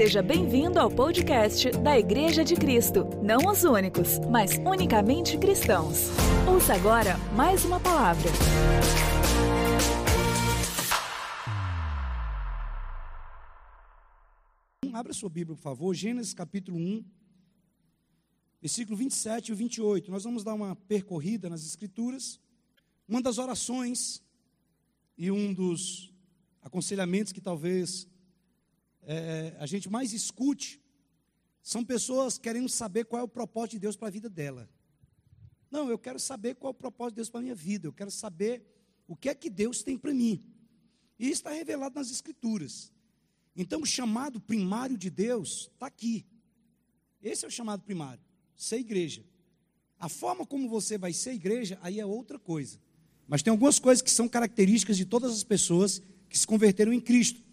Seja bem-vindo ao podcast da Igreja de Cristo. Não os únicos, mas unicamente cristãos. Ouça agora mais uma palavra. Abra sua Bíblia, por favor, Gênesis capítulo 1, versículo 27 e 28. Nós vamos dar uma percorrida nas Escrituras. Uma das orações e um dos aconselhamentos que talvez é, a gente mais escute são pessoas querendo saber qual é o propósito de Deus para a vida dela. Não, eu quero saber qual é o propósito de Deus para a minha vida, eu quero saber o que é que Deus tem para mim. E isso está revelado nas Escrituras. Então, o chamado primário de Deus está aqui. Esse é o chamado primário, ser igreja. A forma como você vai ser igreja, aí é outra coisa. Mas tem algumas coisas que são características de todas as pessoas que se converteram em Cristo.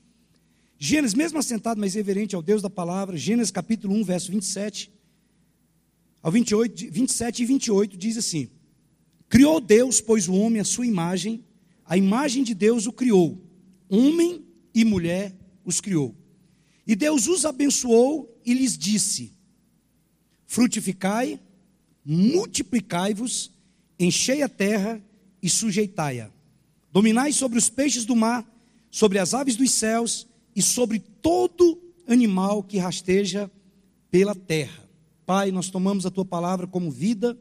Gênesis, mesmo assentado, mas reverente ao Deus da palavra, Gênesis capítulo 1, verso 27 ao 28, 27 e 28 diz assim: Criou Deus, pois o homem a sua imagem, a imagem de Deus o criou, homem e mulher os criou. E Deus os abençoou e lhes disse: Frutificai, multiplicai-vos, enchei a terra e sujeitai-a. Dominai sobre os peixes do mar, sobre as aves dos céus e sobre todo animal que rasteja pela terra. Pai, nós tomamos a tua palavra como vida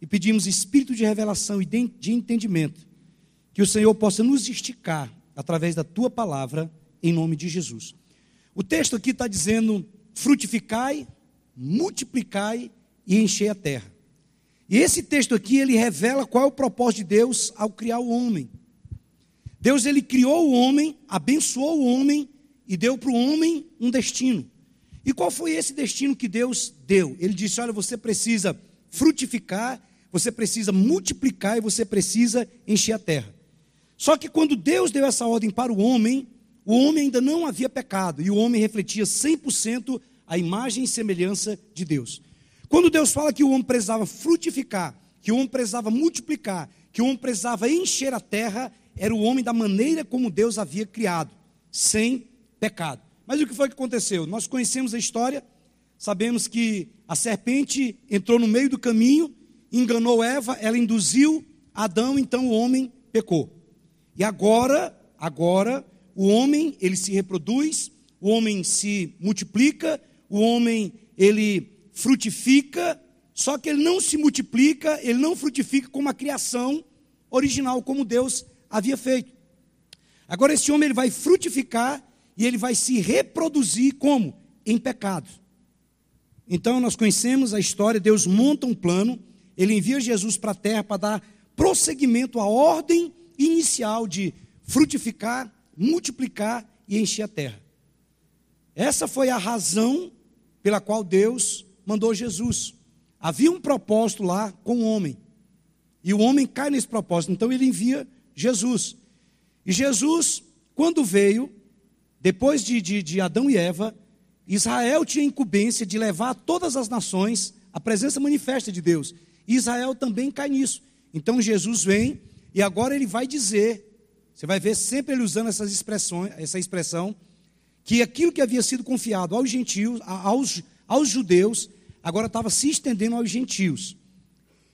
e pedimos espírito de revelação e de entendimento, que o Senhor possa nos esticar através da tua palavra, em nome de Jesus. O texto aqui está dizendo: frutificai, multiplicai e enchei a terra. E esse texto aqui ele revela qual é o propósito de Deus ao criar o homem. Deus ele criou o homem, abençoou o homem e deu para o homem um destino. E qual foi esse destino que Deus deu? Ele disse: Olha, você precisa frutificar, você precisa multiplicar e você precisa encher a terra. Só que quando Deus deu essa ordem para o homem, o homem ainda não havia pecado e o homem refletia 100% a imagem e semelhança de Deus. Quando Deus fala que o homem precisava frutificar, que o homem precisava multiplicar, que o homem precisava encher a terra, era o homem da maneira como Deus havia criado, sem pecado. Mas o que foi que aconteceu? Nós conhecemos a história, sabemos que a serpente entrou no meio do caminho, enganou Eva, ela induziu Adão, então o homem pecou. E agora, agora, o homem, ele se reproduz, o homem se multiplica, o homem, ele frutifica, só que ele não se multiplica, ele não frutifica como a criação original, como Deus havia feito. Agora esse homem ele vai frutificar e ele vai se reproduzir como? Em pecado. Então nós conhecemos a história, Deus monta um plano, ele envia Jesus para a terra para dar prosseguimento à ordem inicial de frutificar, multiplicar e encher a terra. Essa foi a razão pela qual Deus mandou Jesus. Havia um propósito lá com o homem. E o homem cai nesse propósito. Então ele envia Jesus. E Jesus, quando veio, depois de, de, de Adão e Eva, Israel tinha incumbência de levar a todas as nações a presença manifesta de Deus. E Israel também cai nisso. Então Jesus vem e agora ele vai dizer, você vai ver sempre ele usando essas expressões, essa expressão, que aquilo que havia sido confiado aos gentios, aos, aos judeus, agora estava se estendendo aos gentios.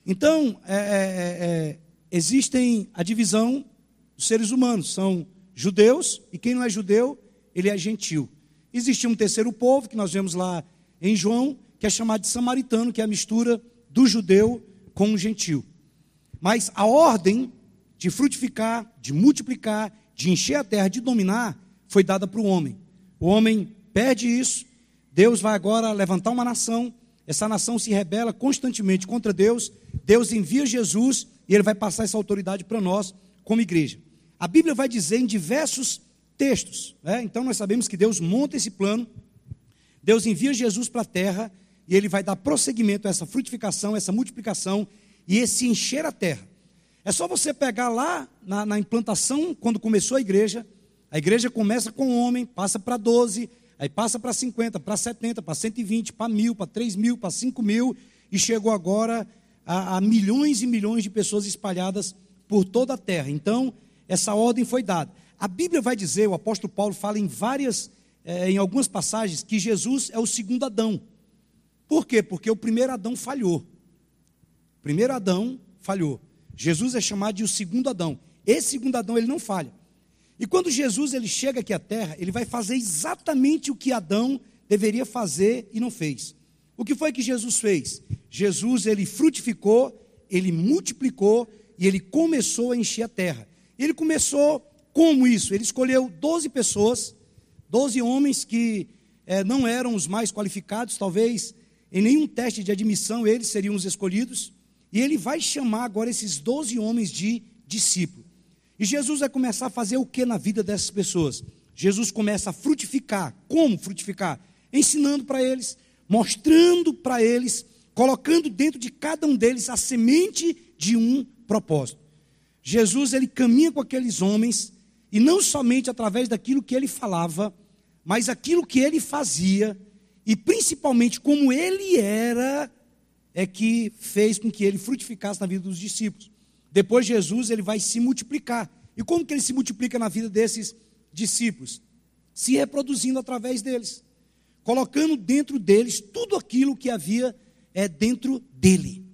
Então, é, é, é, é existem a divisão dos seres humanos, são judeus, e quem não é judeu, ele é gentil. Existia um terceiro povo, que nós vemos lá em João, que é chamado de samaritano, que é a mistura do judeu com o gentil. Mas a ordem de frutificar, de multiplicar, de encher a terra, de dominar, foi dada para o homem. O homem perde isso, Deus vai agora levantar uma nação, essa nação se rebela constantemente contra Deus, Deus envia Jesus e ele vai passar essa autoridade para nós como igreja. A Bíblia vai dizer em diversos textos, né? então nós sabemos que Deus monta esse plano, Deus envia Jesus para a terra e ele vai dar prosseguimento a essa frutificação, essa multiplicação e esse encher a terra. É só você pegar lá na, na implantação, quando começou a igreja, a igreja começa com um homem, passa para 12, aí passa para 50, para 70, para 120, para mil, para 3 mil, para 5 mil, e chegou agora a, a milhões e milhões de pessoas espalhadas por toda a terra. Então, essa ordem foi dada. A Bíblia vai dizer, o apóstolo Paulo fala em várias, é, em algumas passagens que Jesus é o segundo Adão. Por quê? Porque o primeiro Adão falhou. O primeiro Adão falhou. Jesus é chamado de o segundo Adão. Esse segundo Adão ele não falha. E quando Jesus ele chega aqui à terra, ele vai fazer exatamente o que Adão deveria fazer e não fez. O que foi que Jesus fez? Jesus ele frutificou, ele multiplicou e ele começou a encher a terra. Ele começou como isso? Ele escolheu 12 pessoas, 12 homens que é, não eram os mais qualificados, talvez em nenhum teste de admissão eles seriam os escolhidos. E ele vai chamar agora esses 12 homens de discípulos. E Jesus vai começar a fazer o que na vida dessas pessoas? Jesus começa a frutificar. Como frutificar? Ensinando para eles, mostrando para eles, colocando dentro de cada um deles a semente de um propósito. Jesus ele caminha com aqueles homens e não somente através daquilo que ele falava, mas aquilo que ele fazia e principalmente como ele era é que fez com que ele frutificasse na vida dos discípulos. Depois Jesus ele vai se multiplicar. E como que ele se multiplica na vida desses discípulos? Se reproduzindo através deles, colocando dentro deles tudo aquilo que havia é dentro dele.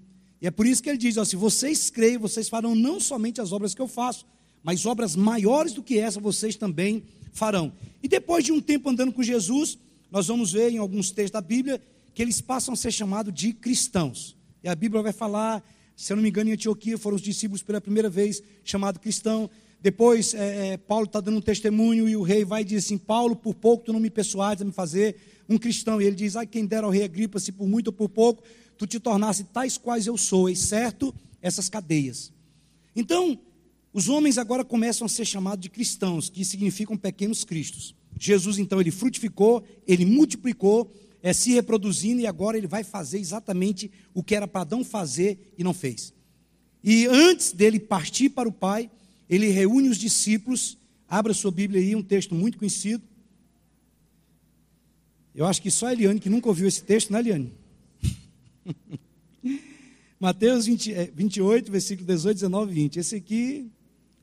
E é por isso que ele diz: ó, se vocês creem, vocês farão não somente as obras que eu faço, mas obras maiores do que essa vocês também farão. E depois de um tempo andando com Jesus, nós vamos ver em alguns textos da Bíblia que eles passam a ser chamados de cristãos. E a Bíblia vai falar, se eu não me engano, em Antioquia foram os discípulos pela primeira vez chamados cristão. Depois, é, é, Paulo está dando um testemunho e o rei vai e diz assim: Paulo, por pouco tu não me persuades a me fazer um cristão. E ele diz: Ai, quem dera ao rei Agripa, se por muito ou por pouco tu te tornasse tais quais eu sou, exceto essas cadeias. Então, os homens agora começam a ser chamados de cristãos, que significam pequenos cristos. Jesus, então, ele frutificou, ele multiplicou, é, se reproduzindo, e agora ele vai fazer exatamente o que era para Adão fazer e não fez. E antes dele partir para o Pai, ele reúne os discípulos. Abra sua Bíblia aí, um texto muito conhecido. Eu acho que só a Eliane que nunca ouviu esse texto, né, Eliane? Mateus 20, 28, versículo 18, 19 e 20. Esse aqui,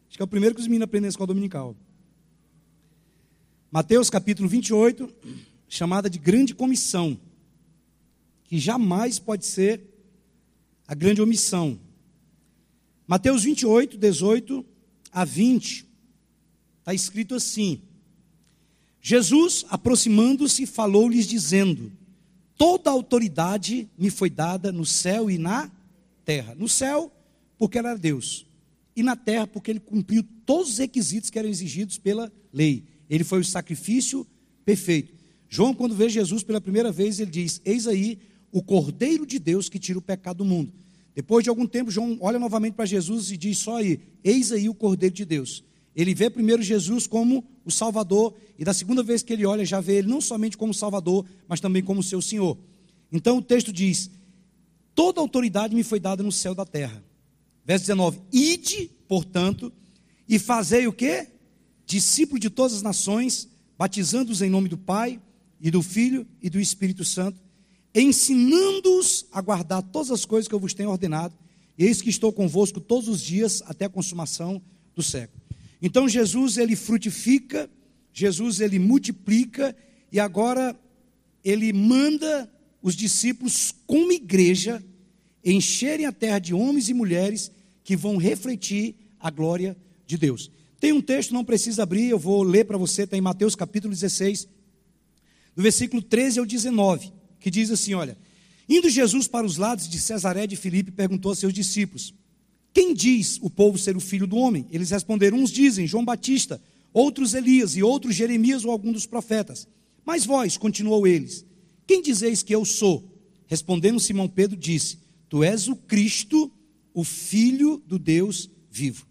acho que é o primeiro que os meninos aprendem na escola dominical. Mateus capítulo 28, chamada de grande comissão, que jamais pode ser a grande omissão. Mateus 28, 18 a 20, está escrito assim: Jesus, aproximando-se, falou-lhes, dizendo: Toda autoridade me foi dada no céu e na terra. No céu, porque era Deus, e na terra, porque ele cumpriu todos os requisitos que eram exigidos pela lei. Ele foi o sacrifício perfeito. João, quando vê Jesus pela primeira vez, ele diz: Eis aí o Cordeiro de Deus que tira o pecado do mundo. Depois de algum tempo, João olha novamente para Jesus e diz: Só aí, eis aí o Cordeiro de Deus. Ele vê primeiro Jesus como o Salvador, e da segunda vez que ele olha, já vê ele não somente como Salvador, mas também como seu Senhor. Então o texto diz: Toda autoridade me foi dada no céu e da terra. Verso 19: Ide, portanto, e fazei o que? discípulo de todas as nações, batizando-os em nome do Pai e do Filho e do Espírito Santo, ensinando-os a guardar todas as coisas que eu vos tenho ordenado, eis que estou convosco todos os dias até a consumação do século. Então Jesus ele frutifica, Jesus ele multiplica e agora ele manda os discípulos como igreja encherem a terra de homens e mulheres que vão refletir a glória de Deus. Tem um texto, não precisa abrir, eu vou ler para você, está em Mateus capítulo 16, do versículo 13 ao 19, que diz assim: Olha, indo Jesus para os lados de Cesaré de Filipe, perguntou a seus discípulos: Quem diz o povo ser o filho do homem? Eles responderam: Uns dizem João Batista, outros Elias e outros Jeremias ou algum dos profetas. Mas vós, continuou eles, quem dizeis que eu sou? Respondendo Simão Pedro, disse: Tu és o Cristo, o Filho do Deus vivo.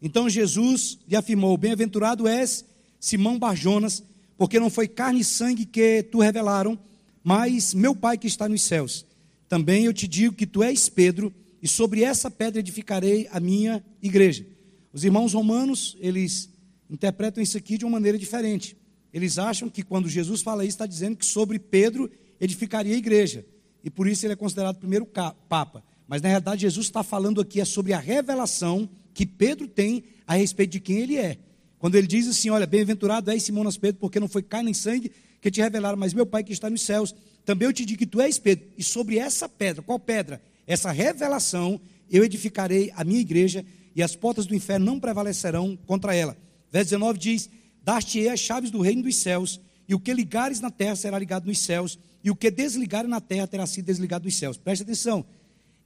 Então Jesus lhe afirmou: Bem-aventurado és, Simão Barjonas, porque não foi carne e sangue que tu revelaram, mas meu Pai que está nos céus. Também eu te digo que tu és Pedro, e sobre essa pedra edificarei a minha igreja. Os irmãos romanos, eles interpretam isso aqui de uma maneira diferente. Eles acham que quando Jesus fala isso, está dizendo que sobre Pedro edificaria a igreja. E por isso ele é considerado o primeiro papa. Mas na realidade, Jesus está falando aqui é sobre a revelação que Pedro tem a respeito de quem ele é. Quando ele diz assim: Olha, bem-aventurado és Simão Pedro, porque não foi carne nem sangue que te revelaram, mas meu Pai que está nos céus. Também eu te digo que tu és Pedro, e sobre essa pedra, qual pedra? Essa revelação, eu edificarei a minha igreja, e as portas do inferno não prevalecerão contra ela. Verso 19 diz: Dar-te-ei as chaves do reino dos céus, e o que ligares na terra será ligado nos céus, e o que desligares na terra terá sido desligado dos céus. Preste atenção.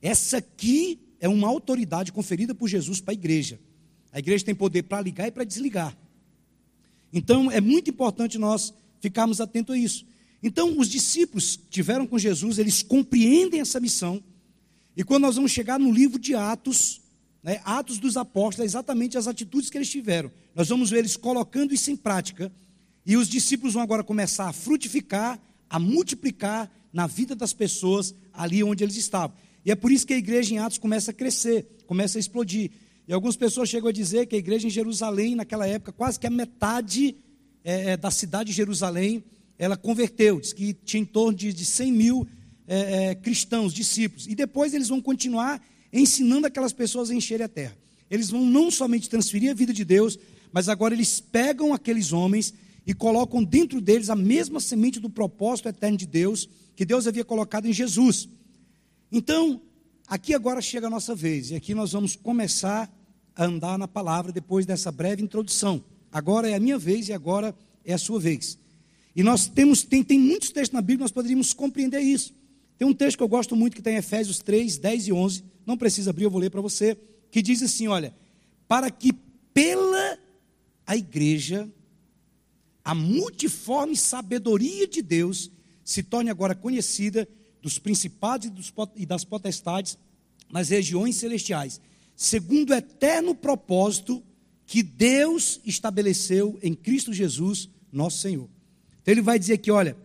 Essa aqui é uma autoridade conferida por Jesus para a igreja. A igreja tem poder para ligar e para desligar. Então, é muito importante nós ficarmos atentos a isso. Então, os discípulos tiveram com Jesus, eles compreendem essa missão. E quando nós vamos chegar no livro de Atos, né, Atos dos Apóstolos, é exatamente as atitudes que eles tiveram. Nós vamos ver eles colocando isso em prática. E os discípulos vão agora começar a frutificar, a multiplicar na vida das pessoas ali onde eles estavam. E é por isso que a igreja em Atos começa a crescer, começa a explodir. E algumas pessoas chegam a dizer que a igreja em Jerusalém, naquela época, quase que a metade é, é da cidade de Jerusalém, ela converteu. Diz que tinha em torno de, de 100 mil é, é, cristãos, discípulos. E depois eles vão continuar ensinando aquelas pessoas a encherem a terra. Eles vão não somente transferir a vida de Deus, mas agora eles pegam aqueles homens e colocam dentro deles a mesma semente do propósito eterno de Deus que Deus havia colocado em Jesus. Então, aqui agora chega a nossa vez, e aqui nós vamos começar a andar na palavra depois dessa breve introdução. Agora é a minha vez e agora é a sua vez. E nós temos, tem, tem muitos textos na Bíblia, nós poderíamos compreender isso. Tem um texto que eu gosto muito que está em Efésios 3, 10 e 11, não precisa abrir, eu vou ler para você, que diz assim: olha, para que pela a igreja, a multiforme sabedoria de Deus se torne agora conhecida dos principados e, e das potestades nas regiões celestiais, segundo o eterno propósito que Deus estabeleceu em Cristo Jesus, nosso Senhor. Então ele vai dizer aqui, olha,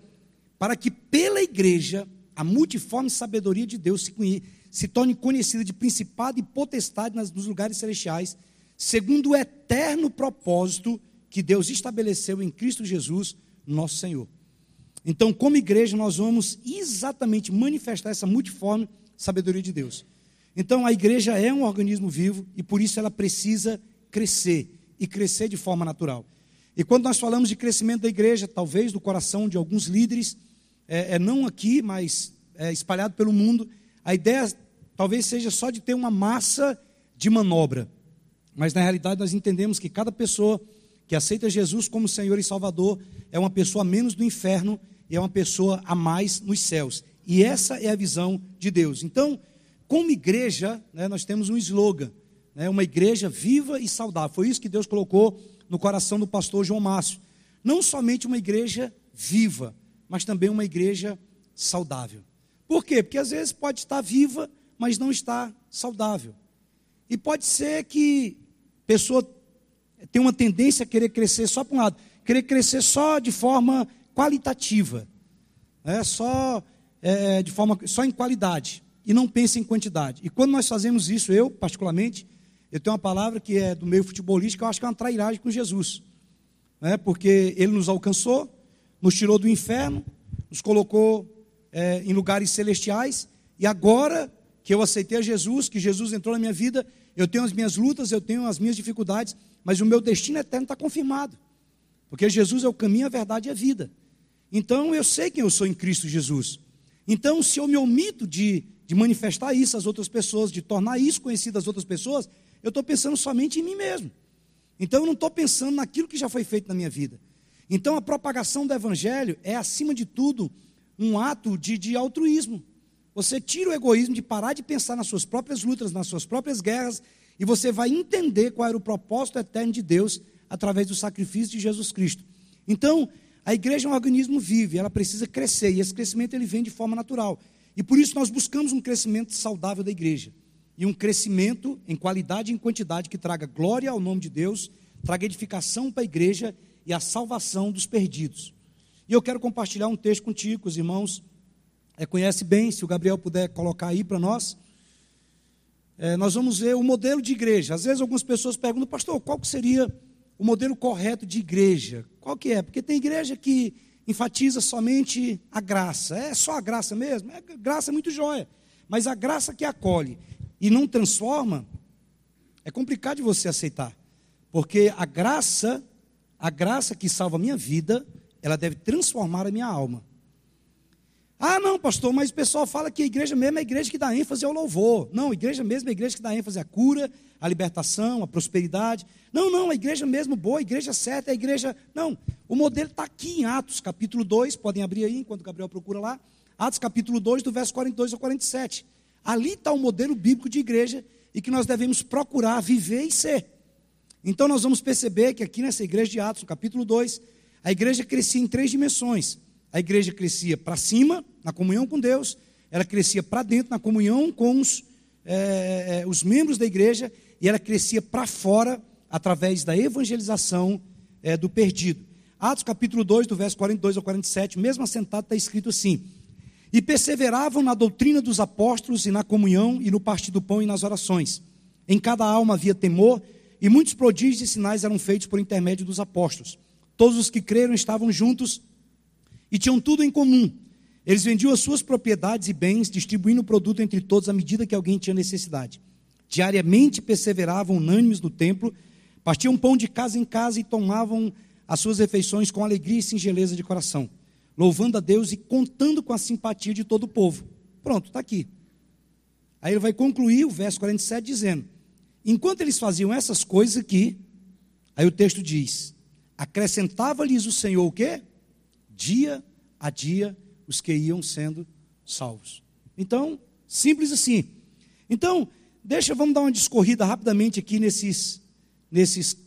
para que pela igreja a multiforme sabedoria de Deus se, se torne conhecida de principado e potestade nas, nos lugares celestiais, segundo o eterno propósito que Deus estabeleceu em Cristo Jesus, nosso Senhor. Então, como igreja, nós vamos exatamente manifestar essa multiforme sabedoria de Deus. Então, a igreja é um organismo vivo e por isso ela precisa crescer e crescer de forma natural. E quando nós falamos de crescimento da igreja, talvez do coração de alguns líderes, é, é não aqui, mas é, espalhado pelo mundo, a ideia talvez seja só de ter uma massa de manobra. Mas na realidade nós entendemos que cada pessoa que aceita Jesus como Senhor e Salvador é uma pessoa menos do inferno e é uma pessoa a mais nos céus. E essa é a visão de Deus. Então, como igreja, né, nós temos um slogan, né, uma igreja viva e saudável. Foi isso que Deus colocou no coração do pastor João Márcio. Não somente uma igreja viva, mas também uma igreja saudável. Por quê? Porque às vezes pode estar viva, mas não está saudável. E pode ser que a pessoa tenha uma tendência a querer crescer só para um lado, querer crescer só de forma qualitativa, é só é, de forma só em qualidade e não pensa em quantidade. E quando nós fazemos isso, eu particularmente, eu tenho uma palavra que é do meio futebolístico, eu acho que é uma trairagem com Jesus, né? Porque ele nos alcançou, nos tirou do inferno, nos colocou é, em lugares celestiais e agora que eu aceitei a Jesus, que Jesus entrou na minha vida, eu tenho as minhas lutas, eu tenho as minhas dificuldades, mas o meu destino eterno está confirmado. Porque Jesus é o caminho, a verdade e a vida. Então eu sei quem eu sou em Cristo Jesus. Então, se eu me omito de, de manifestar isso às outras pessoas, de tornar isso conhecido às outras pessoas, eu estou pensando somente em mim mesmo. Então eu não estou pensando naquilo que já foi feito na minha vida. Então a propagação do Evangelho é, acima de tudo, um ato de, de altruísmo. Você tira o egoísmo de parar de pensar nas suas próprias lutas, nas suas próprias guerras, e você vai entender qual era o propósito eterno de Deus através do sacrifício de Jesus Cristo. Então, a igreja é um organismo vivo, ela precisa crescer, e esse crescimento ele vem de forma natural. E por isso nós buscamos um crescimento saudável da igreja. E um crescimento em qualidade e em quantidade que traga glória ao nome de Deus, traga edificação para a igreja e a salvação dos perdidos. E eu quero compartilhar um texto contigo, os irmãos é, conhece bem, se o Gabriel puder colocar aí para nós. É, nós vamos ver o modelo de igreja. Às vezes algumas pessoas perguntam, pastor, qual que seria o modelo correto de igreja. Qual que é? Porque tem igreja que enfatiza somente a graça. É só a graça mesmo? É, graça é muito jóia. Mas a graça que acolhe e não transforma, é complicado de você aceitar. Porque a graça, a graça que salva a minha vida, ela deve transformar a minha alma. Ah, não, pastor, mas o pessoal fala que a igreja mesmo é a igreja que dá ênfase ao louvor. Não, a igreja mesmo é a igreja que dá ênfase à cura, à libertação, à prosperidade. Não, não, a igreja mesmo boa, a igreja certa, a igreja. Não, o modelo está aqui em Atos, capítulo 2, podem abrir aí enquanto o Gabriel procura lá. Atos, capítulo 2, do verso 42 ao 47. Ali está o modelo bíblico de igreja e que nós devemos procurar viver e ser. Então nós vamos perceber que aqui nessa igreja de Atos, no capítulo 2, a igreja crescia em três dimensões a igreja crescia para cima, na comunhão com Deus, ela crescia para dentro, na comunhão com os, é, os membros da igreja, e ela crescia para fora, através da evangelização é, do perdido. Atos capítulo 2, do verso 42 ao 47, mesmo assentado, está escrito assim: E perseveravam na doutrina dos apóstolos, e na comunhão, e no partir do pão e nas orações. Em cada alma havia temor, e muitos prodígios e sinais eram feitos por intermédio dos apóstolos. Todos os que creram estavam juntos e tinham tudo em comum. Eles vendiam as suas propriedades e bens, distribuindo o produto entre todos à medida que alguém tinha necessidade. Diariamente perseveravam unânimes no templo, partiam pão de casa em casa e tomavam as suas refeições com alegria e singeleza de coração, louvando a Deus e contando com a simpatia de todo o povo. Pronto, está aqui. Aí ele vai concluir o verso 47 dizendo: Enquanto eles faziam essas coisas aqui, aí o texto diz: acrescentava-lhes o Senhor o quê? dia a dia os que iam sendo salvos. Então, simples assim. Então, deixa, vamos dar uma discorrida rapidamente aqui nesses, nesses,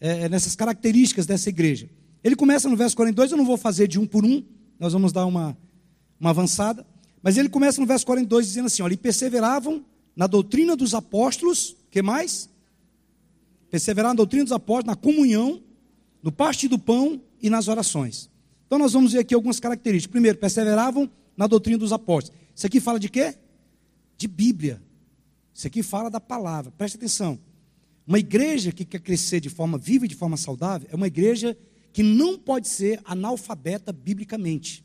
é, nessas características dessa igreja. Ele começa no verso 42, eu não vou fazer de um por um, nós vamos dar uma, uma avançada. Mas ele começa no verso 42 dizendo assim: olha, e perseveravam na doutrina dos apóstolos, que mais? Perseveraram na doutrina dos apóstolos, na comunhão, no partir do pão e nas orações. Então nós vamos ver aqui algumas características. Primeiro, perseveravam na doutrina dos apóstolos. Isso aqui fala de quê? De Bíblia. Isso aqui fala da palavra. Preste atenção. Uma igreja que quer crescer de forma viva e de forma saudável é uma igreja que não pode ser analfabeta biblicamente.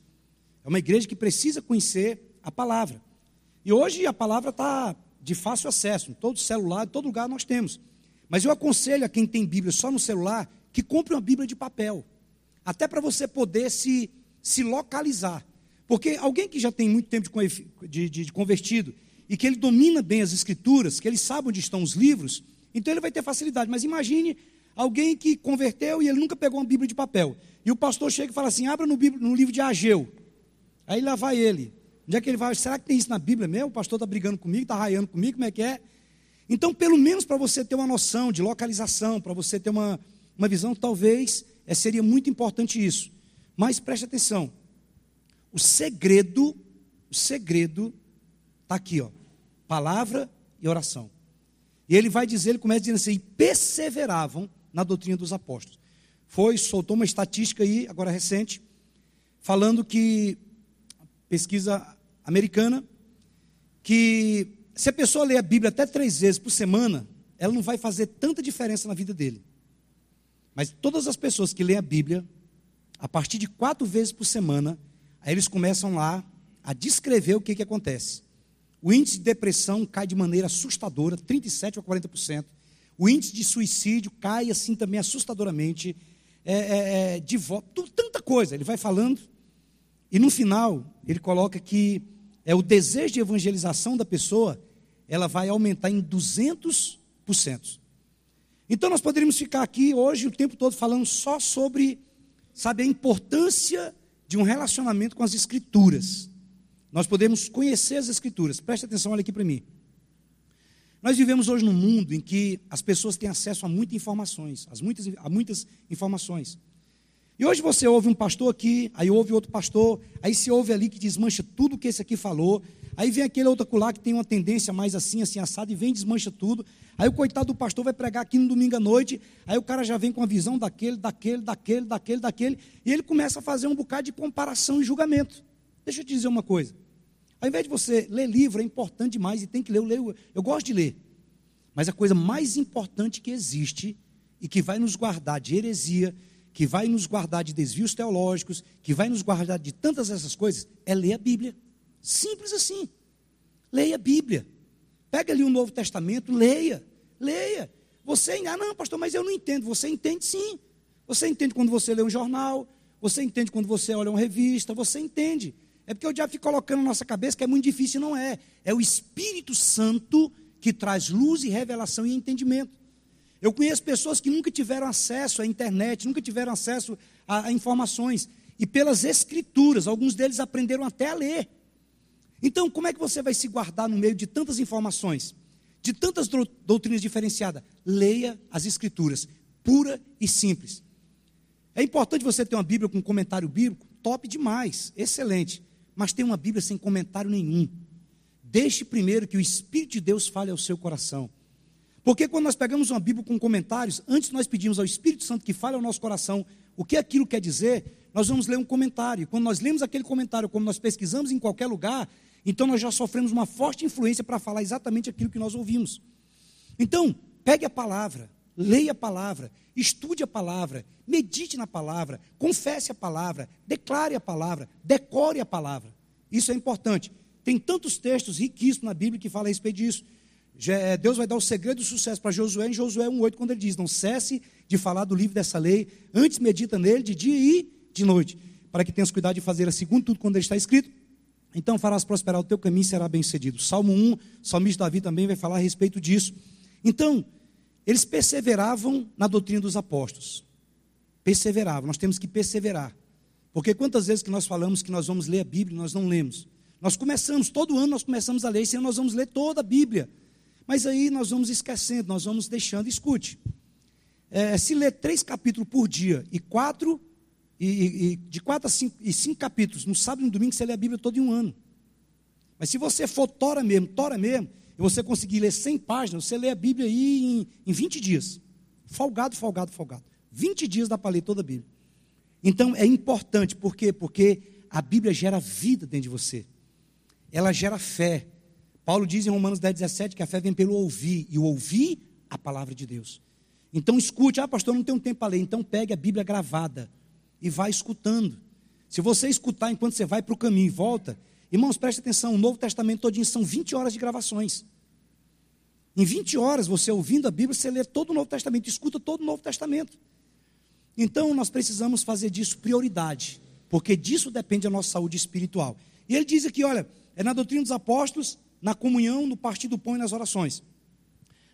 É uma igreja que precisa conhecer a palavra. E hoje a palavra está de fácil acesso, em todo celular, em todo lugar nós temos. Mas eu aconselho a quem tem Bíblia só no celular que compre uma Bíblia de papel até para você poder se, se localizar. Porque alguém que já tem muito tempo de, de, de convertido e que ele domina bem as escrituras, que ele sabe onde estão os livros, então ele vai ter facilidade. Mas imagine alguém que converteu e ele nunca pegou uma Bíblia de papel. E o pastor chega e fala assim: abra no, Bíblia, no livro de Ageu. Aí lá vai ele. Onde é que ele vai? Será que tem isso na Bíblia mesmo? O pastor está brigando comigo, está raiando comigo, como é que é? Então, pelo menos para você ter uma noção de localização, para você ter uma, uma visão, talvez é, seria muito importante isso. Mas preste atenção. O segredo, o segredo está aqui, ó. Palavra e oração. E ele vai dizer, ele começa dizendo assim, perseveravam na doutrina dos apóstolos. Foi, soltou uma estatística aí, agora recente, falando que, pesquisa americana, que se a pessoa ler a Bíblia até três vezes por semana, ela não vai fazer tanta diferença na vida dele. Mas todas as pessoas que lêem a Bíblia, a partir de quatro vezes por semana, aí eles começam lá a descrever o que, que acontece. O índice de depressão cai de maneira assustadora, 37% a 40%. O índice de suicídio cai assim também assustadoramente. É, é, é, de volta, tanta coisa. Ele vai falando. E no final, ele coloca que é o desejo de evangelização da pessoa, ela vai aumentar em 200%. Então nós poderíamos ficar aqui hoje o tempo todo falando só sobre, sabe, a importância de um relacionamento com as Escrituras. Nós podemos conhecer as Escrituras. Preste atenção, olha aqui para mim. Nós vivemos hoje num mundo em que as pessoas têm acesso a muitas informações, a muitas, a muitas informações. E hoje você ouve um pastor aqui, aí ouve outro pastor, aí se ouve ali que desmancha tudo que esse aqui falou, aí vem aquele outro acolá que tem uma tendência mais assim, assim, assado, e vem desmancha tudo. Aí o coitado do pastor vai pregar aqui no domingo à noite, aí o cara já vem com a visão daquele, daquele, daquele, daquele, daquele, e ele começa a fazer um bocado de comparação e julgamento. Deixa eu te dizer uma coisa. Ao invés de você ler livro, é importante demais e tem que ler, eu, leio, eu gosto de ler. Mas a coisa mais importante que existe e que vai nos guardar de heresia, que vai nos guardar de desvios teológicos, que vai nos guardar de tantas essas coisas, é ler a Bíblia. Simples assim. Leia a Bíblia. Pega ali o Novo Testamento, leia, leia. Você, ah, não, pastor, mas eu não entendo. Você entende sim. Você entende quando você lê um jornal, você entende quando você olha uma revista, você entende. É porque o diabo fica colocando na nossa cabeça que é muito difícil, não é. É o Espírito Santo que traz luz e revelação e entendimento. Eu conheço pessoas que nunca tiveram acesso à internet, nunca tiveram acesso a, a informações. E pelas escrituras, alguns deles aprenderam até a ler. Então, como é que você vai se guardar no meio de tantas informações, de tantas doutrinas diferenciadas? Leia as escrituras, pura e simples. É importante você ter uma Bíblia com comentário bíblico, top demais, excelente. Mas tem uma Bíblia sem comentário nenhum. Deixe primeiro que o Espírito de Deus fale ao seu coração. Porque quando nós pegamos uma Bíblia com comentários, antes nós pedimos ao Espírito Santo que fale ao nosso coração o que aquilo quer dizer, nós vamos ler um comentário. Quando nós lemos aquele comentário, como nós pesquisamos em qualquer lugar, então nós já sofremos uma forte influência para falar exatamente aquilo que nós ouvimos. Então, pegue a palavra, leia a palavra, estude a palavra, medite na palavra, confesse a palavra, declare a palavra, decore a palavra. Isso é importante. Tem tantos textos riquíssimos na Bíblia que falam a respeito disso. É, Deus vai dar o segredo do sucesso para Josué em Josué 1,8, quando ele diz: Não cesse de falar do livro dessa lei, antes medita nele de dia e de noite, para que tenhas cuidado de fazer segundo tudo quando ele está escrito. Então farás prosperar o teu caminho e será bem sucedido. Salmo 1, o salmista Davi também vai falar a respeito disso. Então, eles perseveravam na doutrina dos apóstolos. Perseveravam, nós temos que perseverar. Porque quantas vezes que nós falamos que nós vamos ler a Bíblia, nós não lemos. Nós começamos, todo ano nós começamos a ler, ano nós vamos ler toda a Bíblia. Mas aí nós vamos esquecendo, nós vamos deixando. Escute, é, se ler três capítulos por dia e quatro, e, e, de quatro a cinco, e cinco capítulos, no sábado e no domingo, você lê a Bíblia todo em um ano. Mas se você for tora mesmo, tora mesmo, e você conseguir ler 100 páginas, você lê a Bíblia aí em, em 20 dias. Folgado, folgado, folgado. 20 dias dá para ler toda a Bíblia. Então é importante, por quê? Porque a Bíblia gera vida dentro de você. Ela gera fé. Paulo diz em Romanos 10, 17 que a fé vem pelo ouvir, e o ouvir a palavra de Deus. Então escute, ah, pastor, não tenho tempo para ler. Então pegue a Bíblia gravada e vá escutando. Se você escutar enquanto você vai para o caminho e volta, Irmãos, preste atenção, o Novo Testamento todinho são 20 horas de gravações. Em 20 horas, você ouvindo a Bíblia, você lê todo o Novo Testamento, escuta todo o Novo Testamento. Então, nós precisamos fazer disso prioridade, porque disso depende a nossa saúde espiritual. E ele diz aqui, olha, é na doutrina dos apóstolos, na comunhão, no partir do pão e nas orações.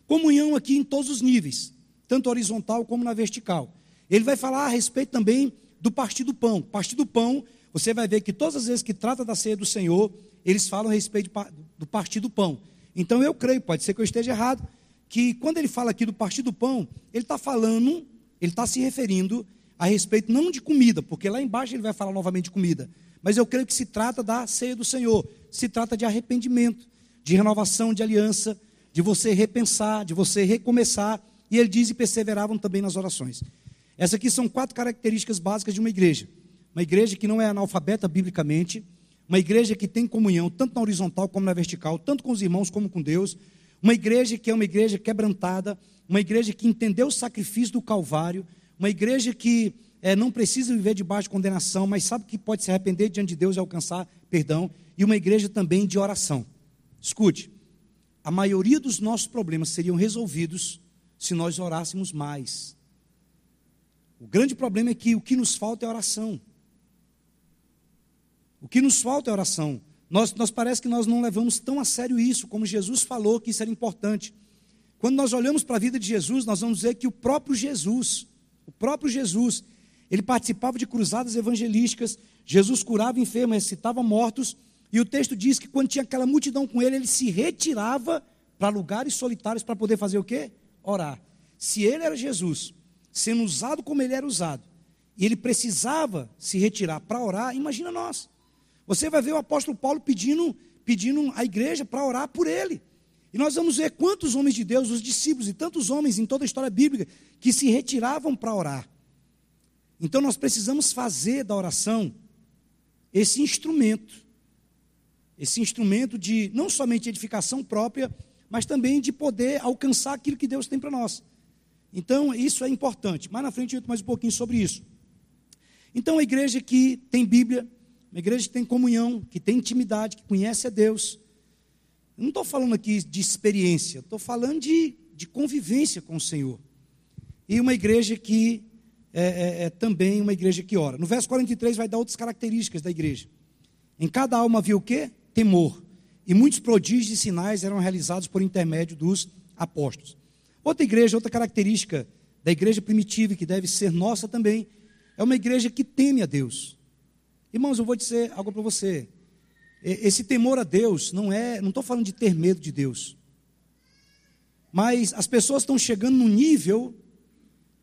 Comunhão aqui em todos os níveis, tanto horizontal como na vertical. Ele vai falar a respeito também do partir do pão. Partir do pão você vai ver que todas as vezes que trata da ceia do Senhor, eles falam a respeito do partir do pão. Então eu creio, pode ser que eu esteja errado, que quando ele fala aqui do partir do pão, ele está falando, ele está se referindo a respeito não de comida, porque lá embaixo ele vai falar novamente de comida, mas eu creio que se trata da ceia do Senhor, se trata de arrependimento, de renovação de aliança, de você repensar, de você recomeçar, e ele diz e perseveravam também nas orações. Essas aqui são quatro características básicas de uma igreja. Uma igreja que não é analfabeta biblicamente, uma igreja que tem comunhão tanto na horizontal como na vertical, tanto com os irmãos como com Deus, uma igreja que é uma igreja quebrantada, uma igreja que entendeu o sacrifício do Calvário, uma igreja que é, não precisa viver debaixo de condenação, mas sabe que pode se arrepender diante de Deus e alcançar perdão, e uma igreja também de oração. Escute, a maioria dos nossos problemas seriam resolvidos se nós orássemos mais. O grande problema é que o que nos falta é oração. O que nos falta é oração. Nós, nós parece que nós não levamos tão a sério isso, como Jesus falou que isso era importante. Quando nós olhamos para a vida de Jesus, nós vamos ver que o próprio Jesus, o próprio Jesus, ele participava de cruzadas evangelísticas, Jesus curava enfermos, ressuscitava mortos, e o texto diz que quando tinha aquela multidão com ele, ele se retirava para lugares solitários para poder fazer o quê? Orar. Se ele era Jesus, sendo usado como ele era usado, e ele precisava se retirar para orar, imagina nós. Você vai ver o apóstolo Paulo pedindo, pedindo a igreja para orar por ele. E nós vamos ver quantos homens de Deus, os discípulos e tantos homens em toda a história bíblica, que se retiravam para orar. Então nós precisamos fazer da oração esse instrumento. Esse instrumento de não somente edificação própria, mas também de poder alcançar aquilo que Deus tem para nós. Então, isso é importante. Mais na frente eu mais um pouquinho sobre isso. Então, a igreja que tem Bíblia, uma igreja que tem comunhão, que tem intimidade, que conhece a Deus. Eu não estou falando aqui de experiência, estou falando de, de convivência com o Senhor. E uma igreja que é, é, é, também uma igreja que ora. No verso 43 vai dar outras características da igreja. Em cada alma havia o quê? Temor. E muitos prodígios e sinais eram realizados por intermédio dos apóstolos. Outra igreja, outra característica da igreja primitiva, que deve ser nossa também, é uma igreja que teme a Deus. Irmãos, eu vou dizer algo para você. Esse temor a Deus não é, não estou falando de ter medo de Deus. Mas as pessoas estão chegando num nível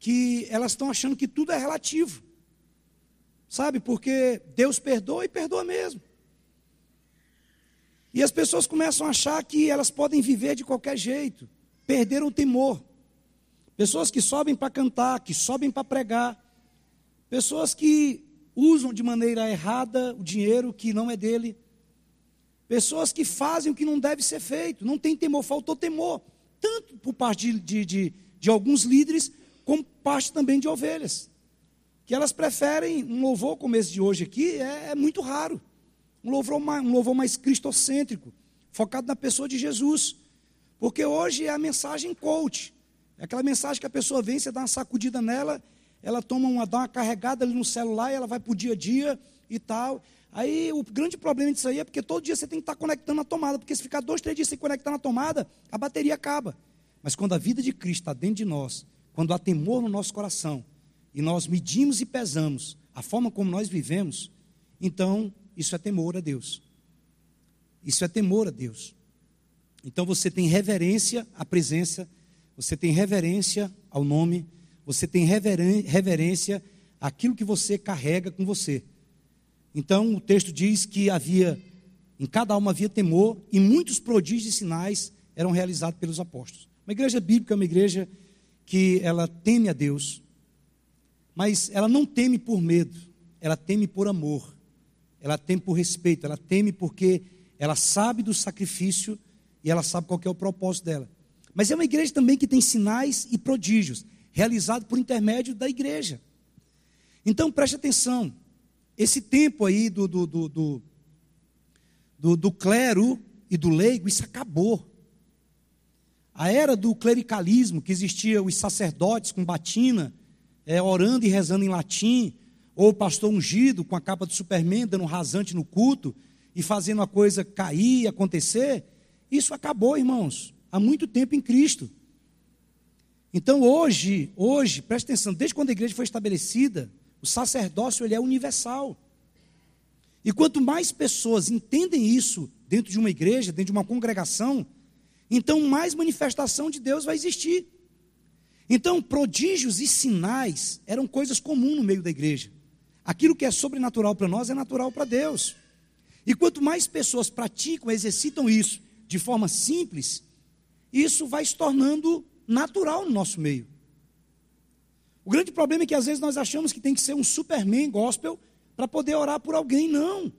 que elas estão achando que tudo é relativo. Sabe? Porque Deus perdoa e perdoa mesmo. E as pessoas começam a achar que elas podem viver de qualquer jeito. Perderam o temor. Pessoas que sobem para cantar, que sobem para pregar. Pessoas que usam de maneira errada o dinheiro que não é dele. Pessoas que fazem o que não deve ser feito. Não tem temor, faltou temor. Tanto por parte de, de, de, de alguns líderes, como parte também de ovelhas. Que elas preferem um louvor como esse de hoje aqui, é, é muito raro. Um louvor, mais, um louvor mais cristocêntrico, focado na pessoa de Jesus. Porque hoje é a mensagem coach. É aquela mensagem que a pessoa vem, você dá uma sacudida nela, ela toma uma, dá uma carregada ali no celular e ela vai para o dia a dia e tal. Aí o grande problema disso aí é porque todo dia você tem que estar conectando a tomada, porque se ficar dois, três dias sem conectar na tomada, a bateria acaba. Mas quando a vida de Cristo está dentro de nós, quando há temor no nosso coração e nós medimos e pesamos a forma como nós vivemos, então isso é temor a Deus. Isso é temor a Deus. Então você tem reverência à presença, você tem reverência ao nome, você tem reverência àquilo que você carrega com você. Então o texto diz que havia, em cada alma havia temor, e muitos prodígios e sinais eram realizados pelos apóstolos. Uma igreja bíblica é uma igreja que ela teme a Deus, mas ela não teme por medo, ela teme por amor, ela teme por respeito, ela teme porque ela sabe do sacrifício e ela sabe qual é o propósito dela. Mas é uma igreja também que tem sinais e prodígios, realizados por intermédio da igreja. Então preste atenção, esse tempo aí do, do, do, do, do clero e do leigo, isso acabou. A era do clericalismo, que existia os sacerdotes com batina, é, orando e rezando em latim, ou o pastor ungido com a capa de Superman, dando rasante no culto e fazendo a coisa cair e acontecer, isso acabou, irmãos, há muito tempo em Cristo. Então hoje, hoje, preste atenção, desde quando a igreja foi estabelecida, o sacerdócio ele é universal. E quanto mais pessoas entendem isso dentro de uma igreja, dentro de uma congregação, então mais manifestação de Deus vai existir. Então, prodígios e sinais eram coisas comuns no meio da igreja. Aquilo que é sobrenatural para nós é natural para Deus. E quanto mais pessoas praticam, exercitam isso de forma simples, isso vai se tornando natural no nosso meio. O grande problema é que às vezes nós achamos que tem que ser um superman gospel para poder orar por alguém. Não.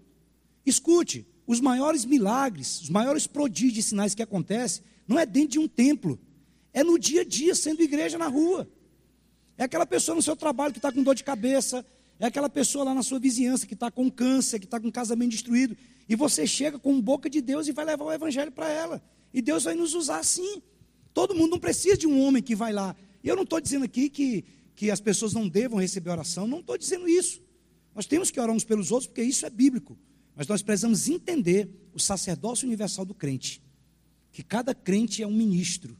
Escute, os maiores milagres, os maiores prodígios e sinais que acontecem, não é dentro de um templo, é no dia a dia, sendo igreja na rua. É aquela pessoa no seu trabalho que está com dor de cabeça, é aquela pessoa lá na sua vizinhança que está com câncer, que está com casamento destruído, e você chega com boca de Deus e vai levar o evangelho para ela. E Deus vai nos usar assim. Todo mundo não precisa de um homem que vai lá. Eu não estou dizendo aqui que, que as pessoas não devam receber oração, não estou dizendo isso. Nós temos que orar uns pelos outros, porque isso é bíblico. Mas nós precisamos entender o sacerdócio universal do crente. Que cada crente é um ministro.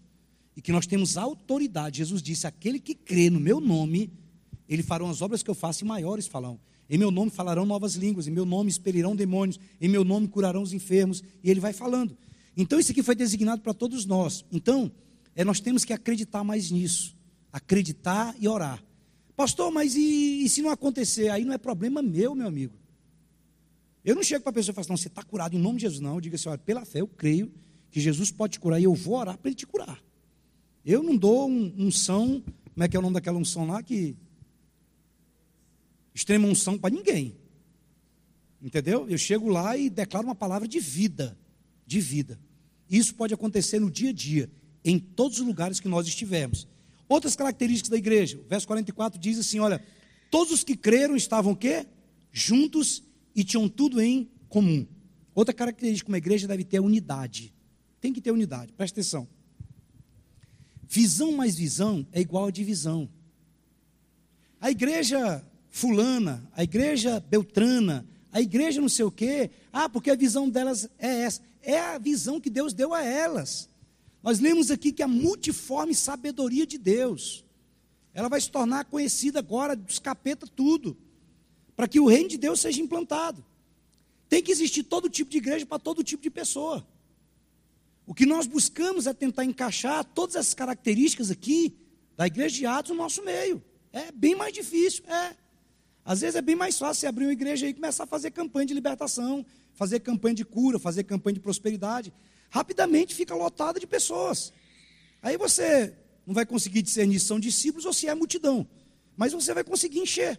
E que nós temos autoridade. Jesus disse: aquele que crê no meu nome, ele farão as obras que eu faço e maiores falarão. Em meu nome falarão novas línguas, em meu nome expelirão demônios, em meu nome curarão os enfermos. E ele vai falando. Então, isso aqui foi designado para todos nós. Então, é, nós temos que acreditar mais nisso. Acreditar e orar. Pastor, mas e, e se não acontecer? Aí não é problema meu, meu amigo. Eu não chego para a pessoa e falo assim, não, você está curado em nome de Jesus. Não, eu digo assim, olha, pela fé eu creio que Jesus pode te curar e eu vou orar para ele te curar. Eu não dou um, unção, como é que é o nome daquela unção lá que extrema unção para ninguém. Entendeu? Eu chego lá e declaro uma palavra de vida, de vida. Isso pode acontecer no dia a dia, em todos os lugares que nós estivermos. Outras características da igreja, o verso 44 diz assim, olha, todos os que creram estavam o quê? Juntos e tinham tudo em comum. Outra característica de uma igreja deve ter unidade. Tem que ter unidade, presta atenção. visão mais visão é igual a divisão. A igreja fulana, a igreja beltrana, a igreja não sei o quê, ah, porque a visão delas é essa. É a visão que Deus deu a elas. Nós lemos aqui que a multiforme sabedoria de Deus, ela vai se tornar conhecida agora dos capeta tudo, para que o reino de Deus seja implantado. Tem que existir todo tipo de igreja para todo tipo de pessoa. O que nós buscamos é tentar encaixar todas essas características aqui da igreja de Atos no nosso meio. É bem mais difícil, é. Às vezes é bem mais fácil você abrir uma igreja e começar a fazer campanha de libertação, fazer campanha de cura, fazer campanha de prosperidade. Rapidamente fica lotada de pessoas. Aí você não vai conseguir discernir se são discípulos ou se é multidão. Mas você vai conseguir encher.